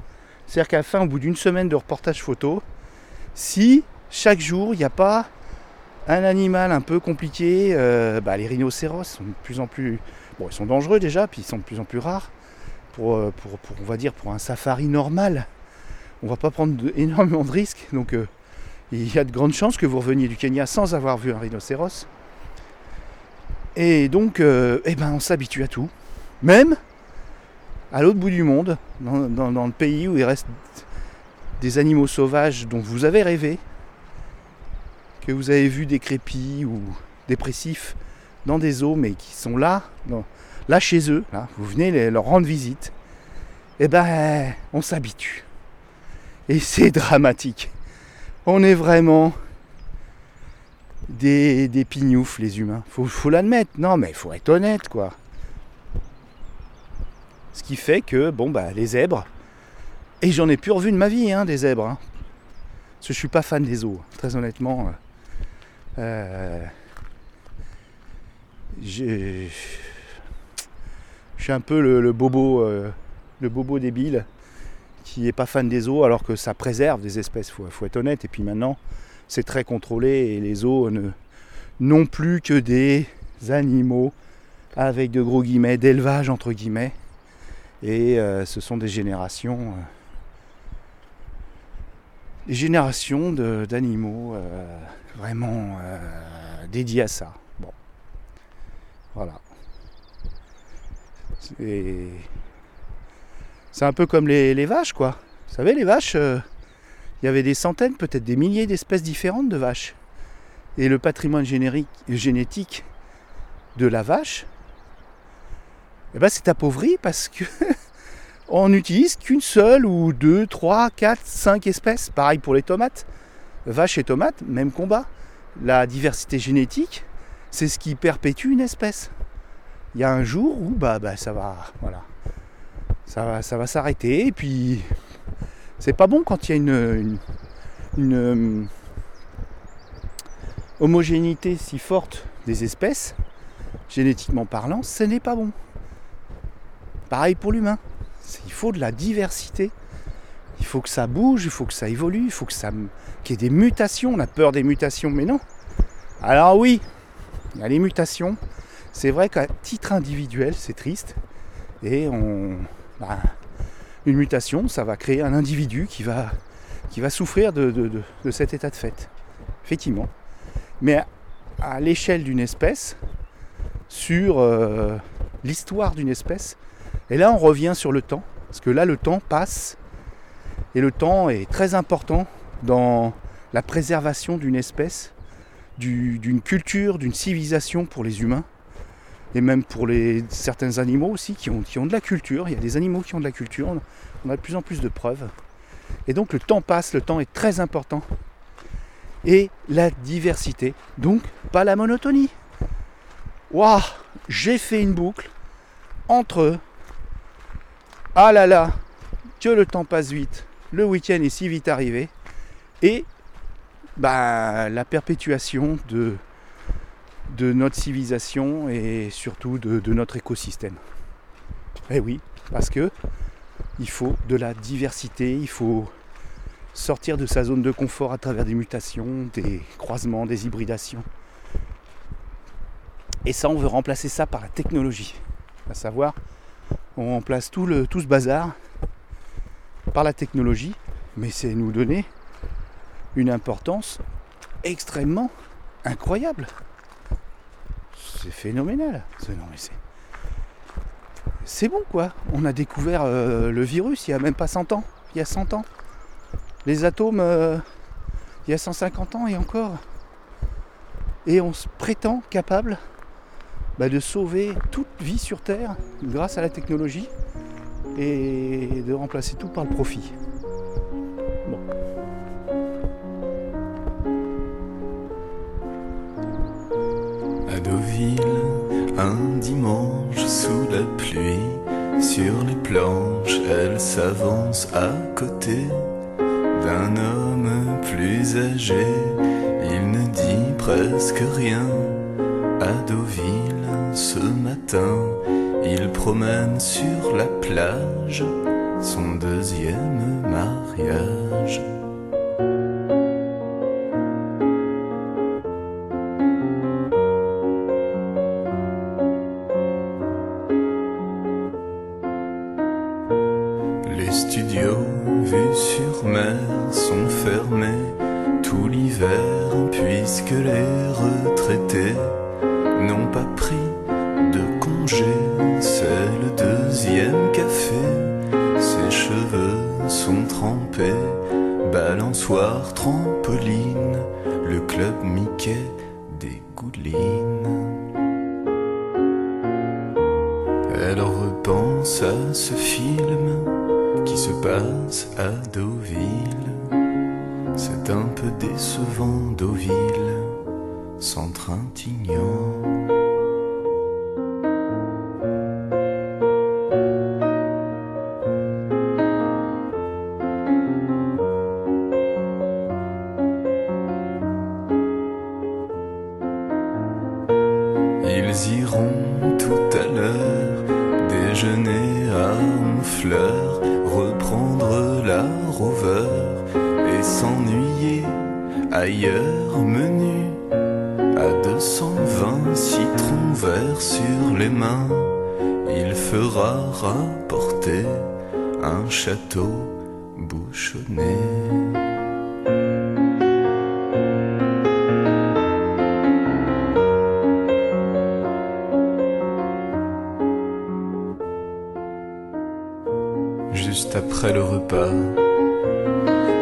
C'est-à-dire qu'à la fin, au bout d'une semaine de reportage photo, si chaque jour il n'y a pas un animal un peu compliqué, euh, bah, les rhinocéros sont de plus en plus. Bon, ils sont dangereux déjà, puis ils sont de plus en plus rares. Pour, euh, pour, pour- on va dire pour un safari normal, on va pas prendre énormément de risques. Donc euh, il y a de grandes chances que vous reveniez du Kenya sans avoir vu un rhinocéros. Et donc, eh ben, on s'habitue à tout. Même à l'autre bout du monde, dans, le pays où il reste des animaux sauvages dont vous avez rêvé, que vous avez vu décrépits ou dépressifs dans des eaux, mais qui sont là, là chez eux, vous venez leur rendre visite, et ben on s'habitue. Et c'est dramatique. On est vraiment des, des pignoufs, les humains. Faut, faut l'admettre. Non, mais il faut être honnête, quoi. Ce qui fait que, bon, bah, les zèbres, et j'en ai plus revu de ma vie, hein, des zèbres. hein. Parce que je suis pas fan des zoos, très honnêtement. euh, euh, je suis un peu le, bobo, euh, le bobo débile qui est pas fan des zoos alors que ça préserve des espèces, faut, faut être honnête. Et puis maintenant, c'est très contrôlé et les zoos ne non plus que des animaux avec de gros guillemets d'élevage entre guillemets. Et euh, ce sont des générations, euh, des générations d'animaux euh, vraiment dédiés à ça. Bon, voilà. C'est un peu comme les, vaches, quoi. Vous savez, les vaches, il y avait des centaines, peut-être des milliers d'espèces différentes de vaches. Et le patrimoine générique- génétique de la vache, eh ben, c'est appauvri parce que on n'utilise qu'une seule ou deux, trois, quatre, cinq espèces. Pareil pour les tomates. Vaches et tomates, même combat. La diversité génétique, c'est ce qui perpétue une espèce. Il y a un jour où bah, bah ça va, s'arrêter. Et puis, c'est pas bon quand il y a une, homogénéité si forte des espèces, génétiquement parlant, ce n'est pas bon. Pareil pour l'humain. Il faut de la diversité. Il faut que ça bouge, il faut que ça évolue, il faut que ça, qu'il y ait des mutations. On a peur des mutations, mais non. Alors oui, il y a les mutations. C'est vrai qu'à titre individuel, c'est triste. Et on, bah, une mutation, ça va créer un individu qui va, qui va souffrir de, de- de- cet état de fait. Effectivement. Mais à, à l'échelle d'une espèce, sur euh, l'histoire d'une espèce, et là on revient sur le temps, parce que là le temps passe, et le temps est très important dans la préservation d'une espèce, du- d'une culture, d'une civilisation pour les humains, et même pour les, certains animaux aussi qui ont, qui ont de la culture. Il y a des animaux qui ont de la culture, on a de plus en plus de preuves. Et donc le temps passe, le temps est très important. Et la diversité, donc pas la monotonie. Waouh, j'ai fait une boucle entre ah là là, que le temps passe vite, le week-end est si vite arrivé, et bah, la perpétuation de, notre civilisation et surtout de, de notre écosystème. Eh oui, parce que il faut de la diversité, il faut sortir de sa zone de confort à travers des mutations, des croisements, des hybridations. Et ça, on veut remplacer ça par la technologie. À savoir, on remplace tout, le, tout ce bazar par la technologie, mais c'est nous donner une importance extrêmement incroyable. C'est phénoménal. C'est, bon quoi. On a découvert euh, le virus il y a même pas 100 ans. Il y a 100 ans. Les atomes, euh, il y a 150 ans et encore. Et on se prétend capable bah, de sauver toute vie sur Terre grâce à la technologie et de remplacer tout par le profit. Bon. À Deauville, un dimanche sous la pluie, sur les planches, elle s'avance à côté d'un homme plus âgé. Il ne dit presque rien. À Deauville, ce matin, il promène sur la plage son deuxième mariage. Juste après le repas,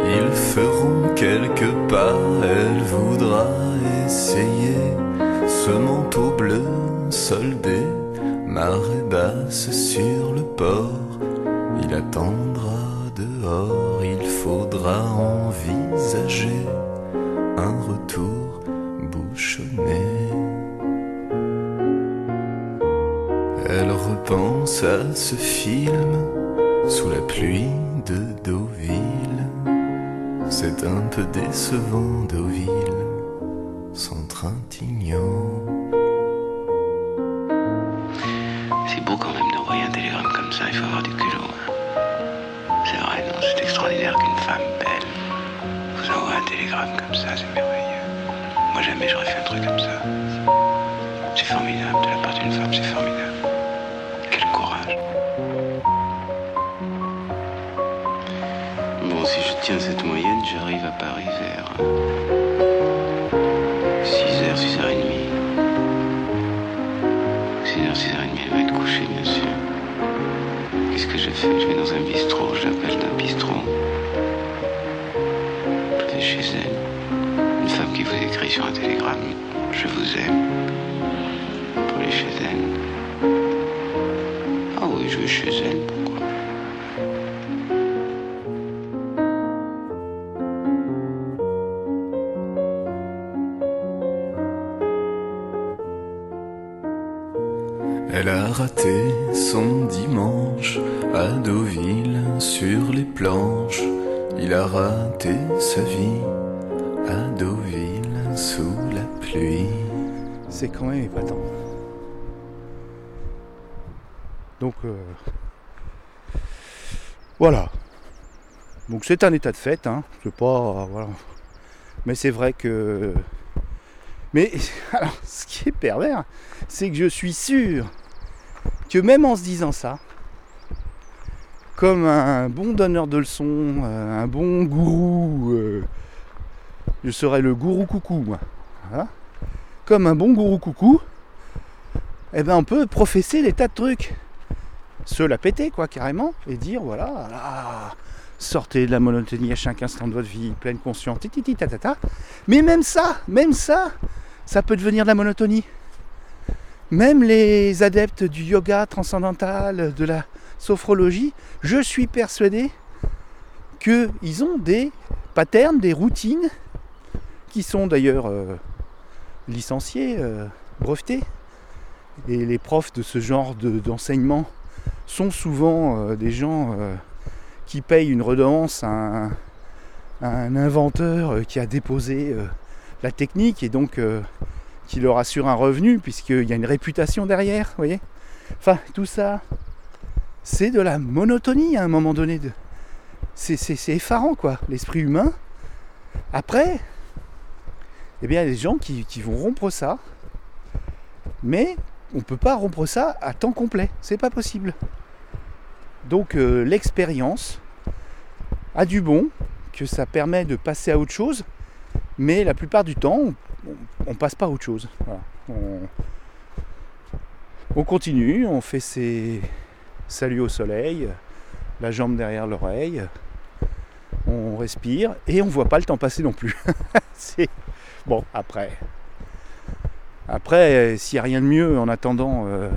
ils feront quelques pas. Elle voudra essayer ce manteau bleu soldé, marée basse sur le port. Il attendra dehors, il faudra envisager un retour bouchonné. Elle repense à ce film sous la pluie de Deauville. C'est un peu décevant Deauville, sans Trintignant. Belle vous envoie un télégramme comme ça, c'est merveilleux. Moi jamais j'aurais fait un truc comme ça. C'est formidable, de la part d'une femme, c'est formidable. Quel courage. Bon, si je tiens cette moyenne, j'arrive à Paris vers 6h, 6h30. 6h, 6h30, elle va être couchée, bien sûr. Qu'est-ce que je fais? Je vais dans un bistrot, C'est quand même épatant. Donc euh, voilà. Donc c'est un état de fait, hein. C'est pas. voilà. Mais c'est vrai que. Mais alors, ce qui est pervers, c'est que je suis sûr que même en se disant ça, comme un bon donneur de leçons, euh, un bon gourou, euh, je serais le gourou coucou, moi. Voilà. Un bon gourou coucou, eh ben on peut professer des tas de trucs. Se la péter, quoi, carrément, et dire voilà, là, sortez de la monotonie à chaque instant de votre vie, pleine conscience, tititi tatata. Mais même ça, même ça, ça peut devenir de la monotonie. même les adeptes du yoga transcendantal, de la sophrologie, je suis persuadé qu'ils ont des patterns, des routines, qui sont d'ailleurs euh, licenciés, euh, brevetés. Et les profs de ce genre de- d'enseignement sont souvent euh, des gens euh, qui payent une redevance à un, inventeur qui a déposé la technique et donc qui leur assure un revenu puisqu'il y a une réputation derrière, vous voyez Enfin, tout ça, c'est de la monotonie à un moment donné. C'est effarant, quoi, l'esprit humain. Après, eh bien, il y a des gens qui, vont rompre ça, mais on ne peut pas rompre ça à temps complet. C'est pas possible. Donc, euh, l'expérience a du bon, que ça permet de passer à autre chose, mais la plupart du temps, on, on passe pas à autre chose. On, on continue, on fait ses saluts au soleil, la jambe derrière l'oreille, on respire et on voit pas le temps passer non plus. bon après. Après, euh, s'il n'y a rien de mieux en attendant euh,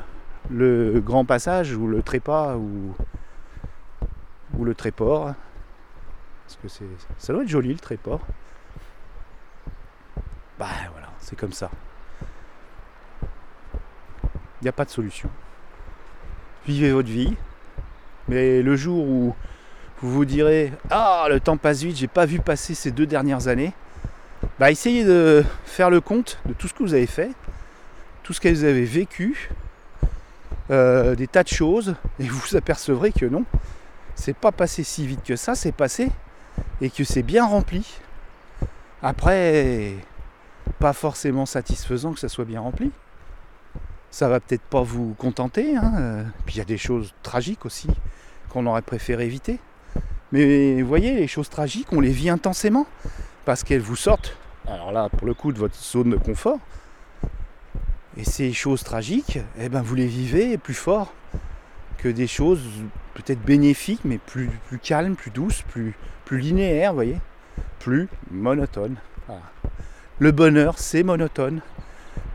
le grand passage ou le trépas ou, le tréport, parce que c'est, ça doit être joli le tréport. Bah voilà, c'est comme ça. Il n'y a pas de solution. Vivez votre vie, mais le jour où vous vous direz Ah, le temps passe vite, j'ai pas vu passer ces deux dernières années, bah essayez de faire le compte de tout ce que vous avez fait, tout ce que vous avez vécu, euh, des tas de choses, et vous vous apercevrez que non, c'est pas passé si vite que ça, c'est passé, et que c'est bien rempli. Après, pas forcément satisfaisant que ça soit bien rempli. Ça va peut-être pas vous contenter. hein, euh, Puis il y a des choses tragiques aussi qu'on aurait préféré éviter. Mais vous voyez, les choses tragiques, on les vit intensément parce qu'elles vous sortent, alors là, pour le coup, de votre zone de confort. Et ces choses tragiques, eh ben, vous les vivez plus fort que des choses peut-être bénéfiques, mais plus, calmes, plus douces, plus, plus linéaires, vous voyez, plus monotones. Voilà. Le bonheur, c'est monotone.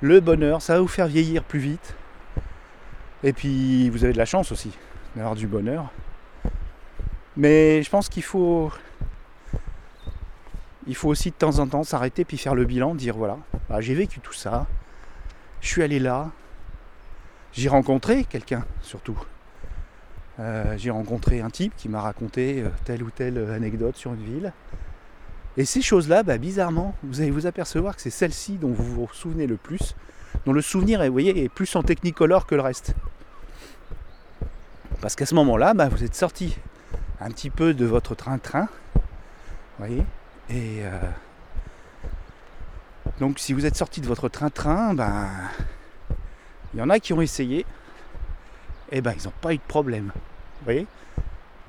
Le bonheur, ça va vous faire vieillir plus vite. Et puis, vous avez de la chance aussi d'avoir du bonheur. Mais je pense qu'il faut, il faut aussi de temps en temps s'arrêter puis faire le bilan, dire voilà, bah, j'ai vécu tout ça, je suis allé là, j'ai rencontré quelqu'un surtout. Euh, j'ai rencontré un type qui m'a raconté euh, telle ou telle anecdote sur une ville. Et ces choses-là, bah, bizarrement, vous allez vous apercevoir que c'est celle-ci dont vous vous souvenez le plus, dont le souvenir est, vous voyez, est plus en technicolor que le reste. Parce qu'à ce moment-là, bah, vous êtes sorti un petit peu de votre train-train, vous voyez, et euh, donc si vous êtes sorti de votre train-train, ben il y en a qui ont essayé, et ben ils n'ont pas eu de problème, vous voyez?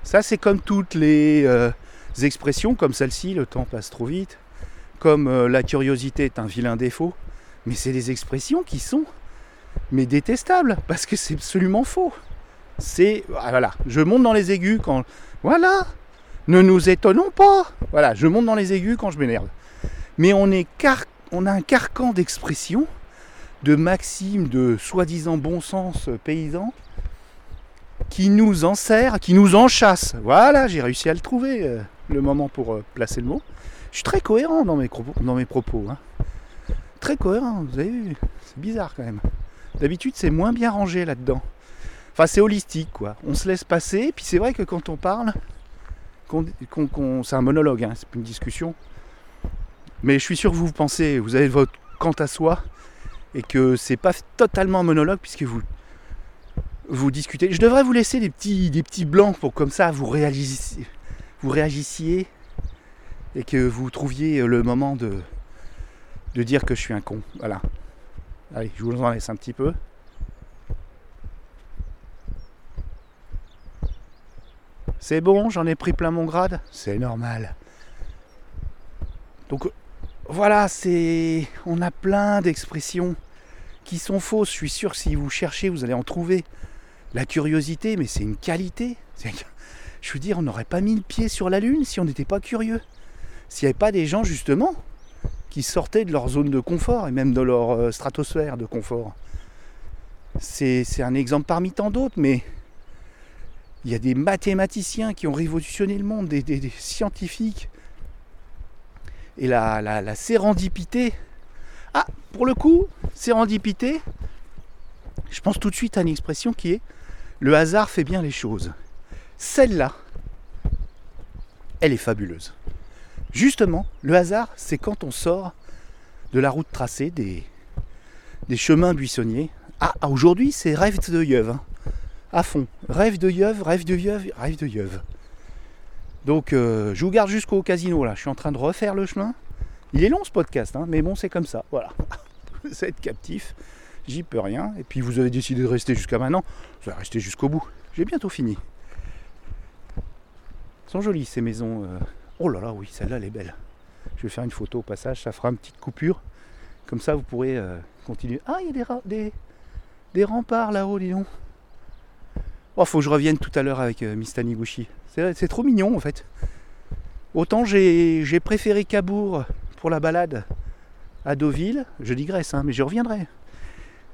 Ça c'est comme toutes les euh, expressions comme celle-ci, le temps passe trop vite, comme euh, la curiosité est un vilain défaut, mais c'est des expressions qui sont mais détestables parce que c'est absolument faux. C'est ah, voilà, je monte dans les aigus quand voilà, ne nous étonnons pas. Voilà, je monte dans les aigus quand je m'énerve. Mais on a un carcan d'expressions, de maximes, de soi-disant bon sens euh, paysan qui nous en sert, qui nous enchasse. Voilà, j'ai réussi à le trouver, euh, le moment pour euh, placer le mot. Je suis très cohérent dans mes, propos- hein. Très cohérent, vous avez vu. C'est bizarre quand même. D'habitude, c'est moins bien rangé là-dedans. Enfin, c'est holistique, quoi. On se laisse passer, puis c'est vrai que quand on parle, c'est un monologue, hein, c'est une discussion. Mais je suis sûr que vous pensez, vous avez votre quant à soi, et que c'est pas totalement un monologue puisque vous vous discutez. Je devrais vous laisser des petits, des petits blancs pour comme ça vous réagissiez, vous réagissiez et que vous trouviez le moment de, de dire que je suis un con. Voilà. Allez, je vous en laisse un petit peu. C'est bon, j'en ai pris plein mon grade C'est normal. Donc voilà, c'est. On a plein d'expressions qui sont fausses. Je suis sûr que si vous cherchez, vous allez en trouver. La curiosité, mais c'est une qualité. Je veux dire, on n'aurait pas mis le pied sur la Lune si on n'était pas curieux. S'il n'y avait pas des gens, justement, qui sortaient de leur zone de confort et même de leur euh, stratosphère de confort. c'est un exemple parmi tant d'autres, mais il y a des mathématiciens qui ont révolutionné le monde, des, scientifiques. Et la, la, la sérendipité. Ah, pour le coup, sérendipité, je pense tout de suite à une expression qui est le hasard fait bien les choses. Celle-là, elle est fabuleuse. Justement, le hasard, c'est quand on sort de la route tracée, des, chemins buissonniers. Ah, ah, aujourd'hui, c'est rêve de Yeuve. hein. À fond. Rêve de Yeuve, rêve de Yeuve, rêve de Yeuve. Donc, euh, je vous garde jusqu'au casino là. Je suis en train de refaire le chemin. Il est long ce podcast, hein, mais bon, c'est comme ça. Voilà. Vous êtes captif. J'y peux rien. Et puis, vous avez décidé de rester jusqu'à maintenant. Vous allez rester jusqu'au bout. J'ai bientôt fini. Elles sont jolies ces maisons. euh. Oh là là, oui, celle-là, elle est belle. Je vais faire une photo au passage. Ça fera une petite coupure. Comme ça, vous pourrez euh, continuer. Ah, il y a des, des, des remparts là-haut, dis. Oh, faut que je revienne tout à l'heure avec euh, Miss. C'est trop mignon en fait. Autant j'ai j'ai préféré Cabourg pour la balade à Deauville, je digresse, hein, mais je reviendrai.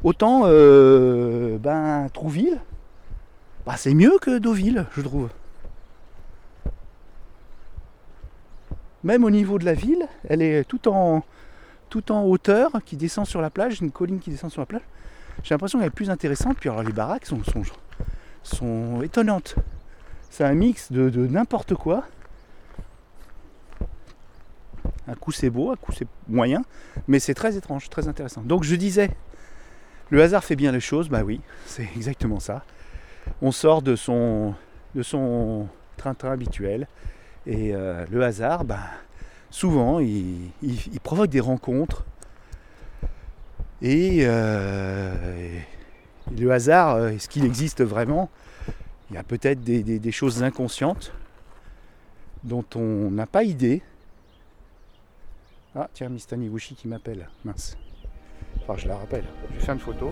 Autant euh, ben, Trouville, bah, c'est mieux que Deauville, je trouve. Même au niveau de la ville, elle est tout en, tout en hauteur, qui descend sur la plage, une colline qui descend sur la plage. J'ai l'impression qu'elle est plus intéressante, puis alors les baraques sont, sont, sont étonnantes. C'est un mix de, n'importe quoi. Un coup c'est beau, un coup c'est moyen, mais c'est très étrange, très intéressant. Donc je disais, le hasard fait bien les choses, bah oui, c'est exactement ça. On sort de son, de son train-train habituel, et euh, le hasard, bah, souvent, il provoque des rencontres. Et, euh, et le hasard, euh, est-ce qu'il existe vraiment? Il y a peut-être des, choses inconscientes dont on n'a pas idée. Ah, tiens, Miss Taniguchi qui m'appelle. Mince. Enfin, je la rappelle. Je vais faire une photo.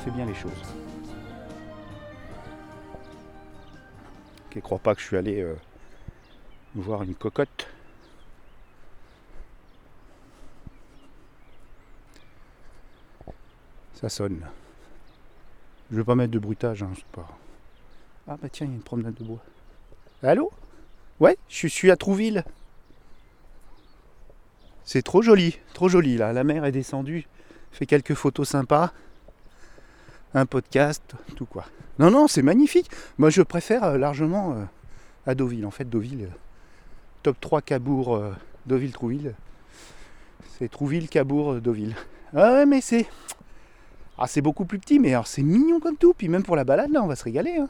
Fait bien les choses. ne crois pas que je suis allé euh, voir une cocotte. Ça sonne. Je vais pas mettre de bruitage, hein, pas. Ah bah tiens, il y a une promenade de bois. Allô? Ouais, je suis à Trouville. C'est trop joli, trop joli là. La mer est descendue, fait quelques photos sympas, un podcast, tout quoi. Non, non, c'est magnifique. Moi, je préfère euh, largement euh, à Deauville. En fait, Deauville, euh, top 3 Cabourg, euh, Deauville, Trouville. C'est Trouville, Cabourg, Deauville. Ah ouais, mais c'est. Ah, c'est beaucoup plus petit, mais alors c'est mignon comme tout. Puis même pour la balade, là, on va se régaler. hein.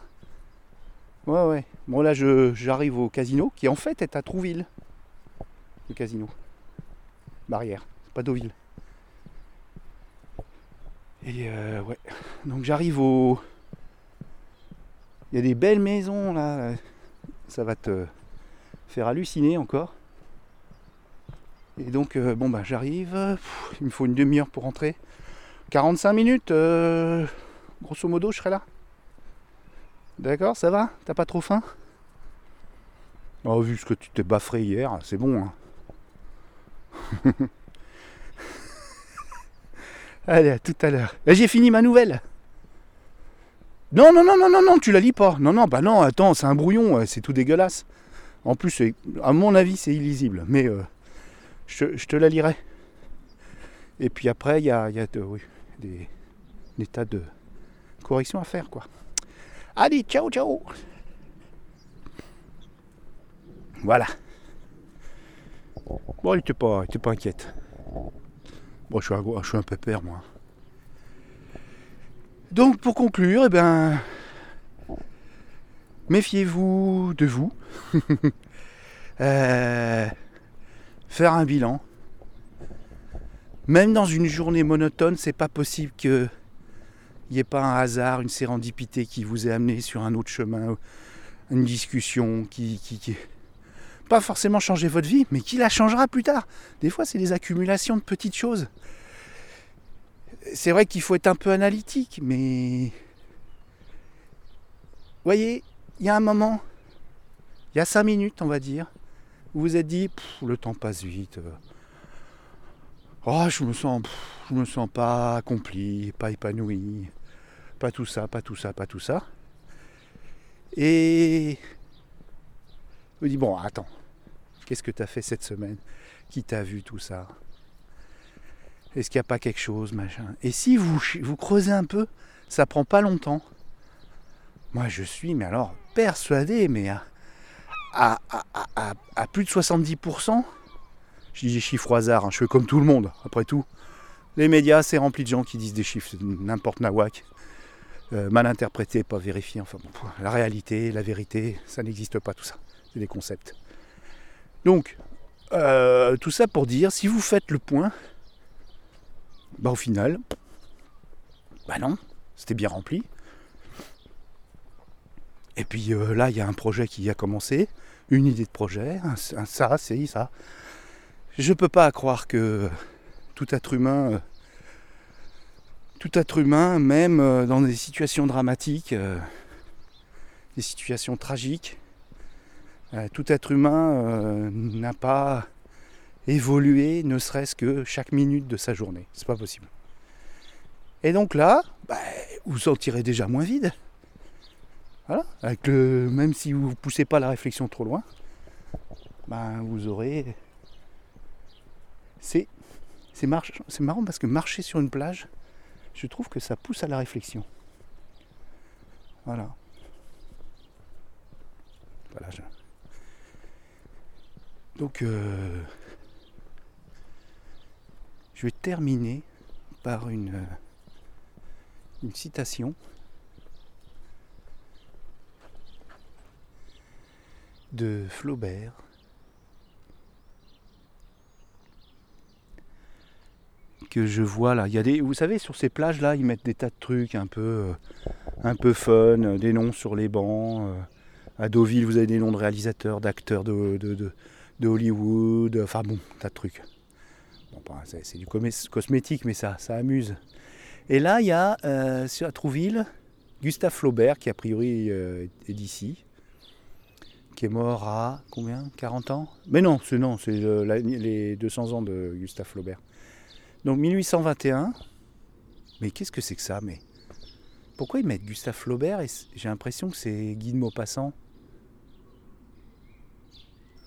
Ouais, ouais. Bon, là, j'arrive au casino, qui en fait est à Trouville. Le casino. Barrière, c'est pas Deauville. Et euh, ouais. Donc j'arrive au. Il y a des belles maisons là. Ça va te faire halluciner encore. Et donc, euh, bon, bah j'arrive. Il me faut une demi-heure pour rentrer. 45 minutes, euh, grosso modo, je serai là. D'accord, ça va? T'as pas trop faim? Oh, vu ce que tu t'es baffré hier, c'est bon. hein. Allez, à tout à l'heure. J'ai fini ma nouvelle. Non, non, non, non, non, non, tu la lis pas. Non, non, bah non, attends, c'est un brouillon, euh, c'est tout dégueulasse. En plus, à mon avis, c'est illisible, mais euh, je, te la lirai. Et puis après, il y a, des, tas de corrections à faire, quoi. Allez, ciao, ciao Voilà. Bon, il était pas, il était pas inquiète. Bon, je suis un, je un pépère, moi. Donc, pour conclure, eh ben, méfiez-vous de vous. Euh, faire un bilan. Même dans une journée monotone, c'est pas possible que il n'y ait pas un hasard, une sérendipité qui vous ait amené sur un autre chemin, une discussion qui- pas forcément changer votre vie, mais qui la changera plus tard. Des fois, c'est des accumulations de petites choses. C'est vrai qu'il faut être un peu analytique, mais voyez, il y a un moment, il y a cinq minutes, on va dire, où vous vous êtes dit, le temps passe vite. Oh, je me sens, je me sens pas accompli, pas épanoui, pas tout ça, pas tout ça, pas tout ça. Et vous dites bon, attends, qu'est-ce que tu as fait cette semaine Qui t'a vu tout ça? Est-ce qu'il n'y a pas quelque chose, machin? Et si vous, vous creusez un peu, ça prend pas longtemps. Moi, je suis, mais alors, persuadé, mais à, plus de 70%, je dis des chiffres au hasard, hein, je fais comme tout le monde, après tout. Les médias, c'est rempli de gens qui disent des chiffres, n'importe nawak, euh, mal interprétés, pas vérifiés. Enfin, bon, la réalité, la vérité, ça n'existe pas tout ça. C'est des concepts. Donc, euh, tout ça pour dire, si vous faites le point, bah au final, bah non, c'était bien rempli. Et puis euh, là, il y a un projet qui a commencé, une idée de projet, ça, c'est ça. Je peux pas croire que tout être humain, euh, tout être humain, même dans des situations dramatiques, des situations tragiques, euh, tout être humain euh, n'a pas évolué, ne serait-ce que chaque minute de sa journée. C'est pas possible. Et donc là, bah, vous sentirez déjà moins vide. Voilà, avec le, même si vous ne poussez pas la réflexion trop loin, ben vous aurez. C'est, c'est, marrant parce que marcher sur une plage, je trouve que ça pousse à la réflexion. Voilà. Voilà. Donc, euh, je vais terminer par une, euh, une citation de Flaubert. Que je vois là. Il y a des, vous savez, sur ces plages là, ils mettent des tas de trucs un peu, euh, un peu fun, des noms sur les bancs. À Deauville, vous avez des noms de réalisateurs, d'acteurs de- de Hollywood. Enfin bon, tas de trucs. Bon, c'est du cosmétique, mais ça, ça amuse. Et là, il y a euh, à Trouville Gustave Flaubert, qui a priori euh, est d'ici, qui est mort à combien? 40 ans? Mais non, c'est non, c'est euh, les 200 ans de Gustave Flaubert. Donc 1821. Mais qu'est-ce que c'est que ça? Mais pourquoi ils mettent Gustave Flaubert? J'ai l'impression que c'est Guy de Maupassant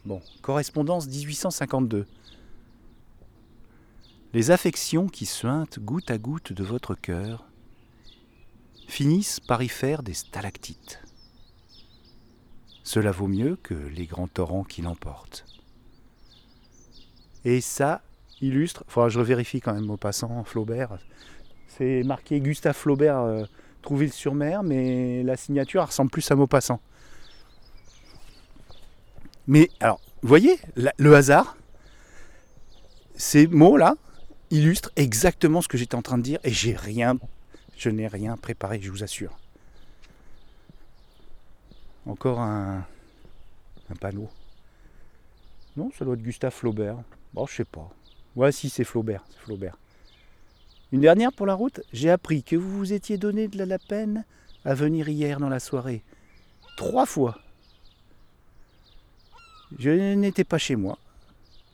Bon, correspondance 1852. Les affections qui suintent goutte à goutte de votre cœur finissent par y faire des stalactites. Cela vaut mieux que les grands torrents qui l'emportent. Et ça illustre, faudra que je vérifie quand même au passant, Flaubert. C'est marqué Gustave Flaubert, euh, Trouville-sur-Mer, mais la signature ressemble plus à Maupassant. Mais alors, vous voyez, le hasard, ces mots-là illustrent exactement ce que j'étais en train de dire et j'ai rien, je n'ai rien préparé, je vous assure. Encore un, panneau. Non, ça doit être Gustave Flaubert. Bon, je sais pas. Ouais, si, c'est Flaubert, c'est Flaubert. Une dernière pour la route, j'ai appris que vous vous étiez donné de la peine à venir hier dans la soirée. Trois fois. Je n'étais pas chez moi.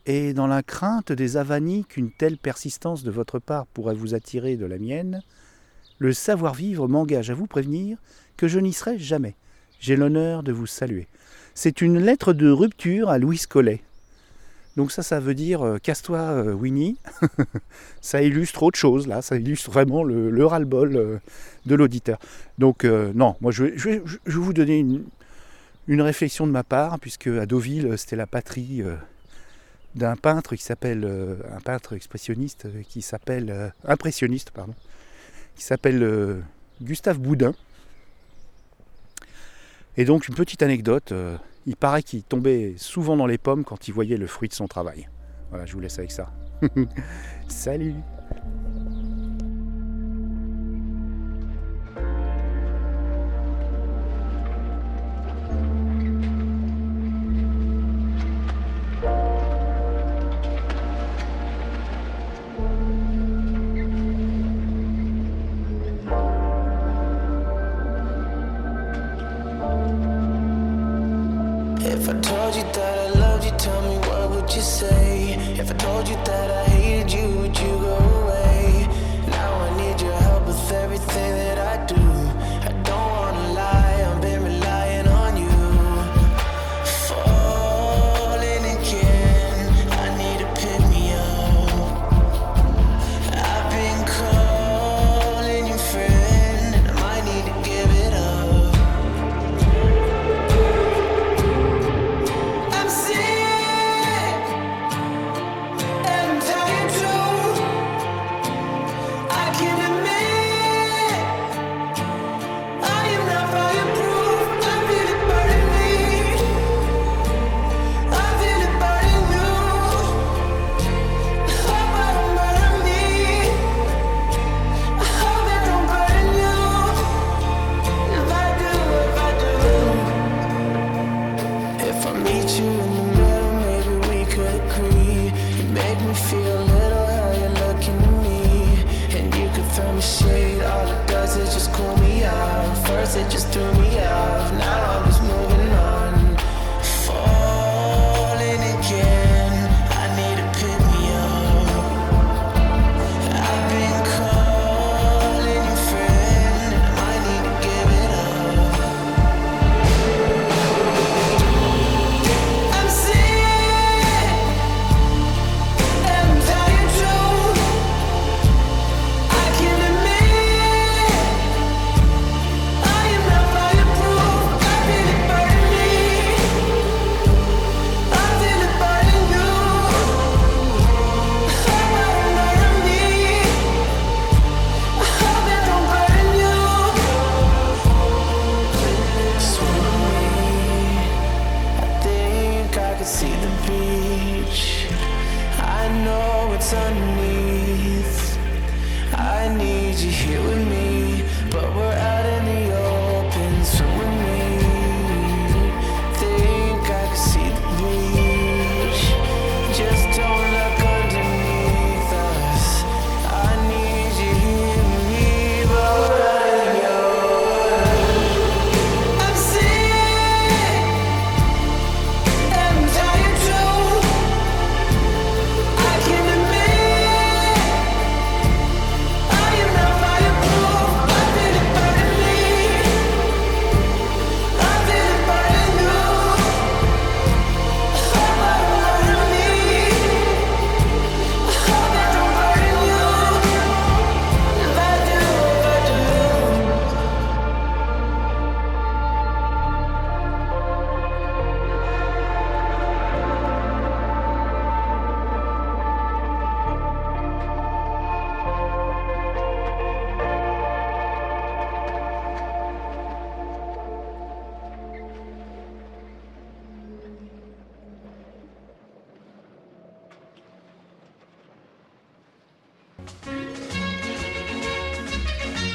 Et dans la crainte des avanies qu'une telle persistance de votre part pourrait vous attirer de la mienne, le savoir-vivre m'engage à vous prévenir que je n'y serai jamais. J'ai l'honneur de vous saluer. C'est une lettre de rupture à Louis Collet. Donc ça, ça veut dire euh, casse-toi euh, Winnie. ça illustre autre chose là, ça illustre vraiment le, le ras-le-bol euh, de l'auditeur. Donc non, moi je vais vous donner une, une réflexion de ma part, puisque à Deauville, c'était la patrie euh, d'un peintre qui s'appelle, euh, un peintre expressionniste euh, qui s'appelle, euh, impressionniste, pardon, qui s'appelle euh, Gustave Boudin. Et donc une petite anecdote, euh, il paraît qu'il tombait souvent dans les pommes quand il voyait le fruit de son travail. Voilà, je vous laisse avec ça. Salut You make me feel little how you're looking at me. And you could throw me shade, all it does is just cool me off. First it just threw me off, now I'm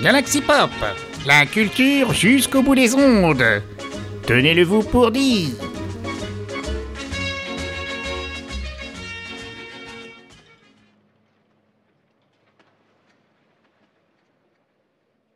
Galaxy Pop, la culture jusqu'au bout des ondes. Tenez-le vous pour dire.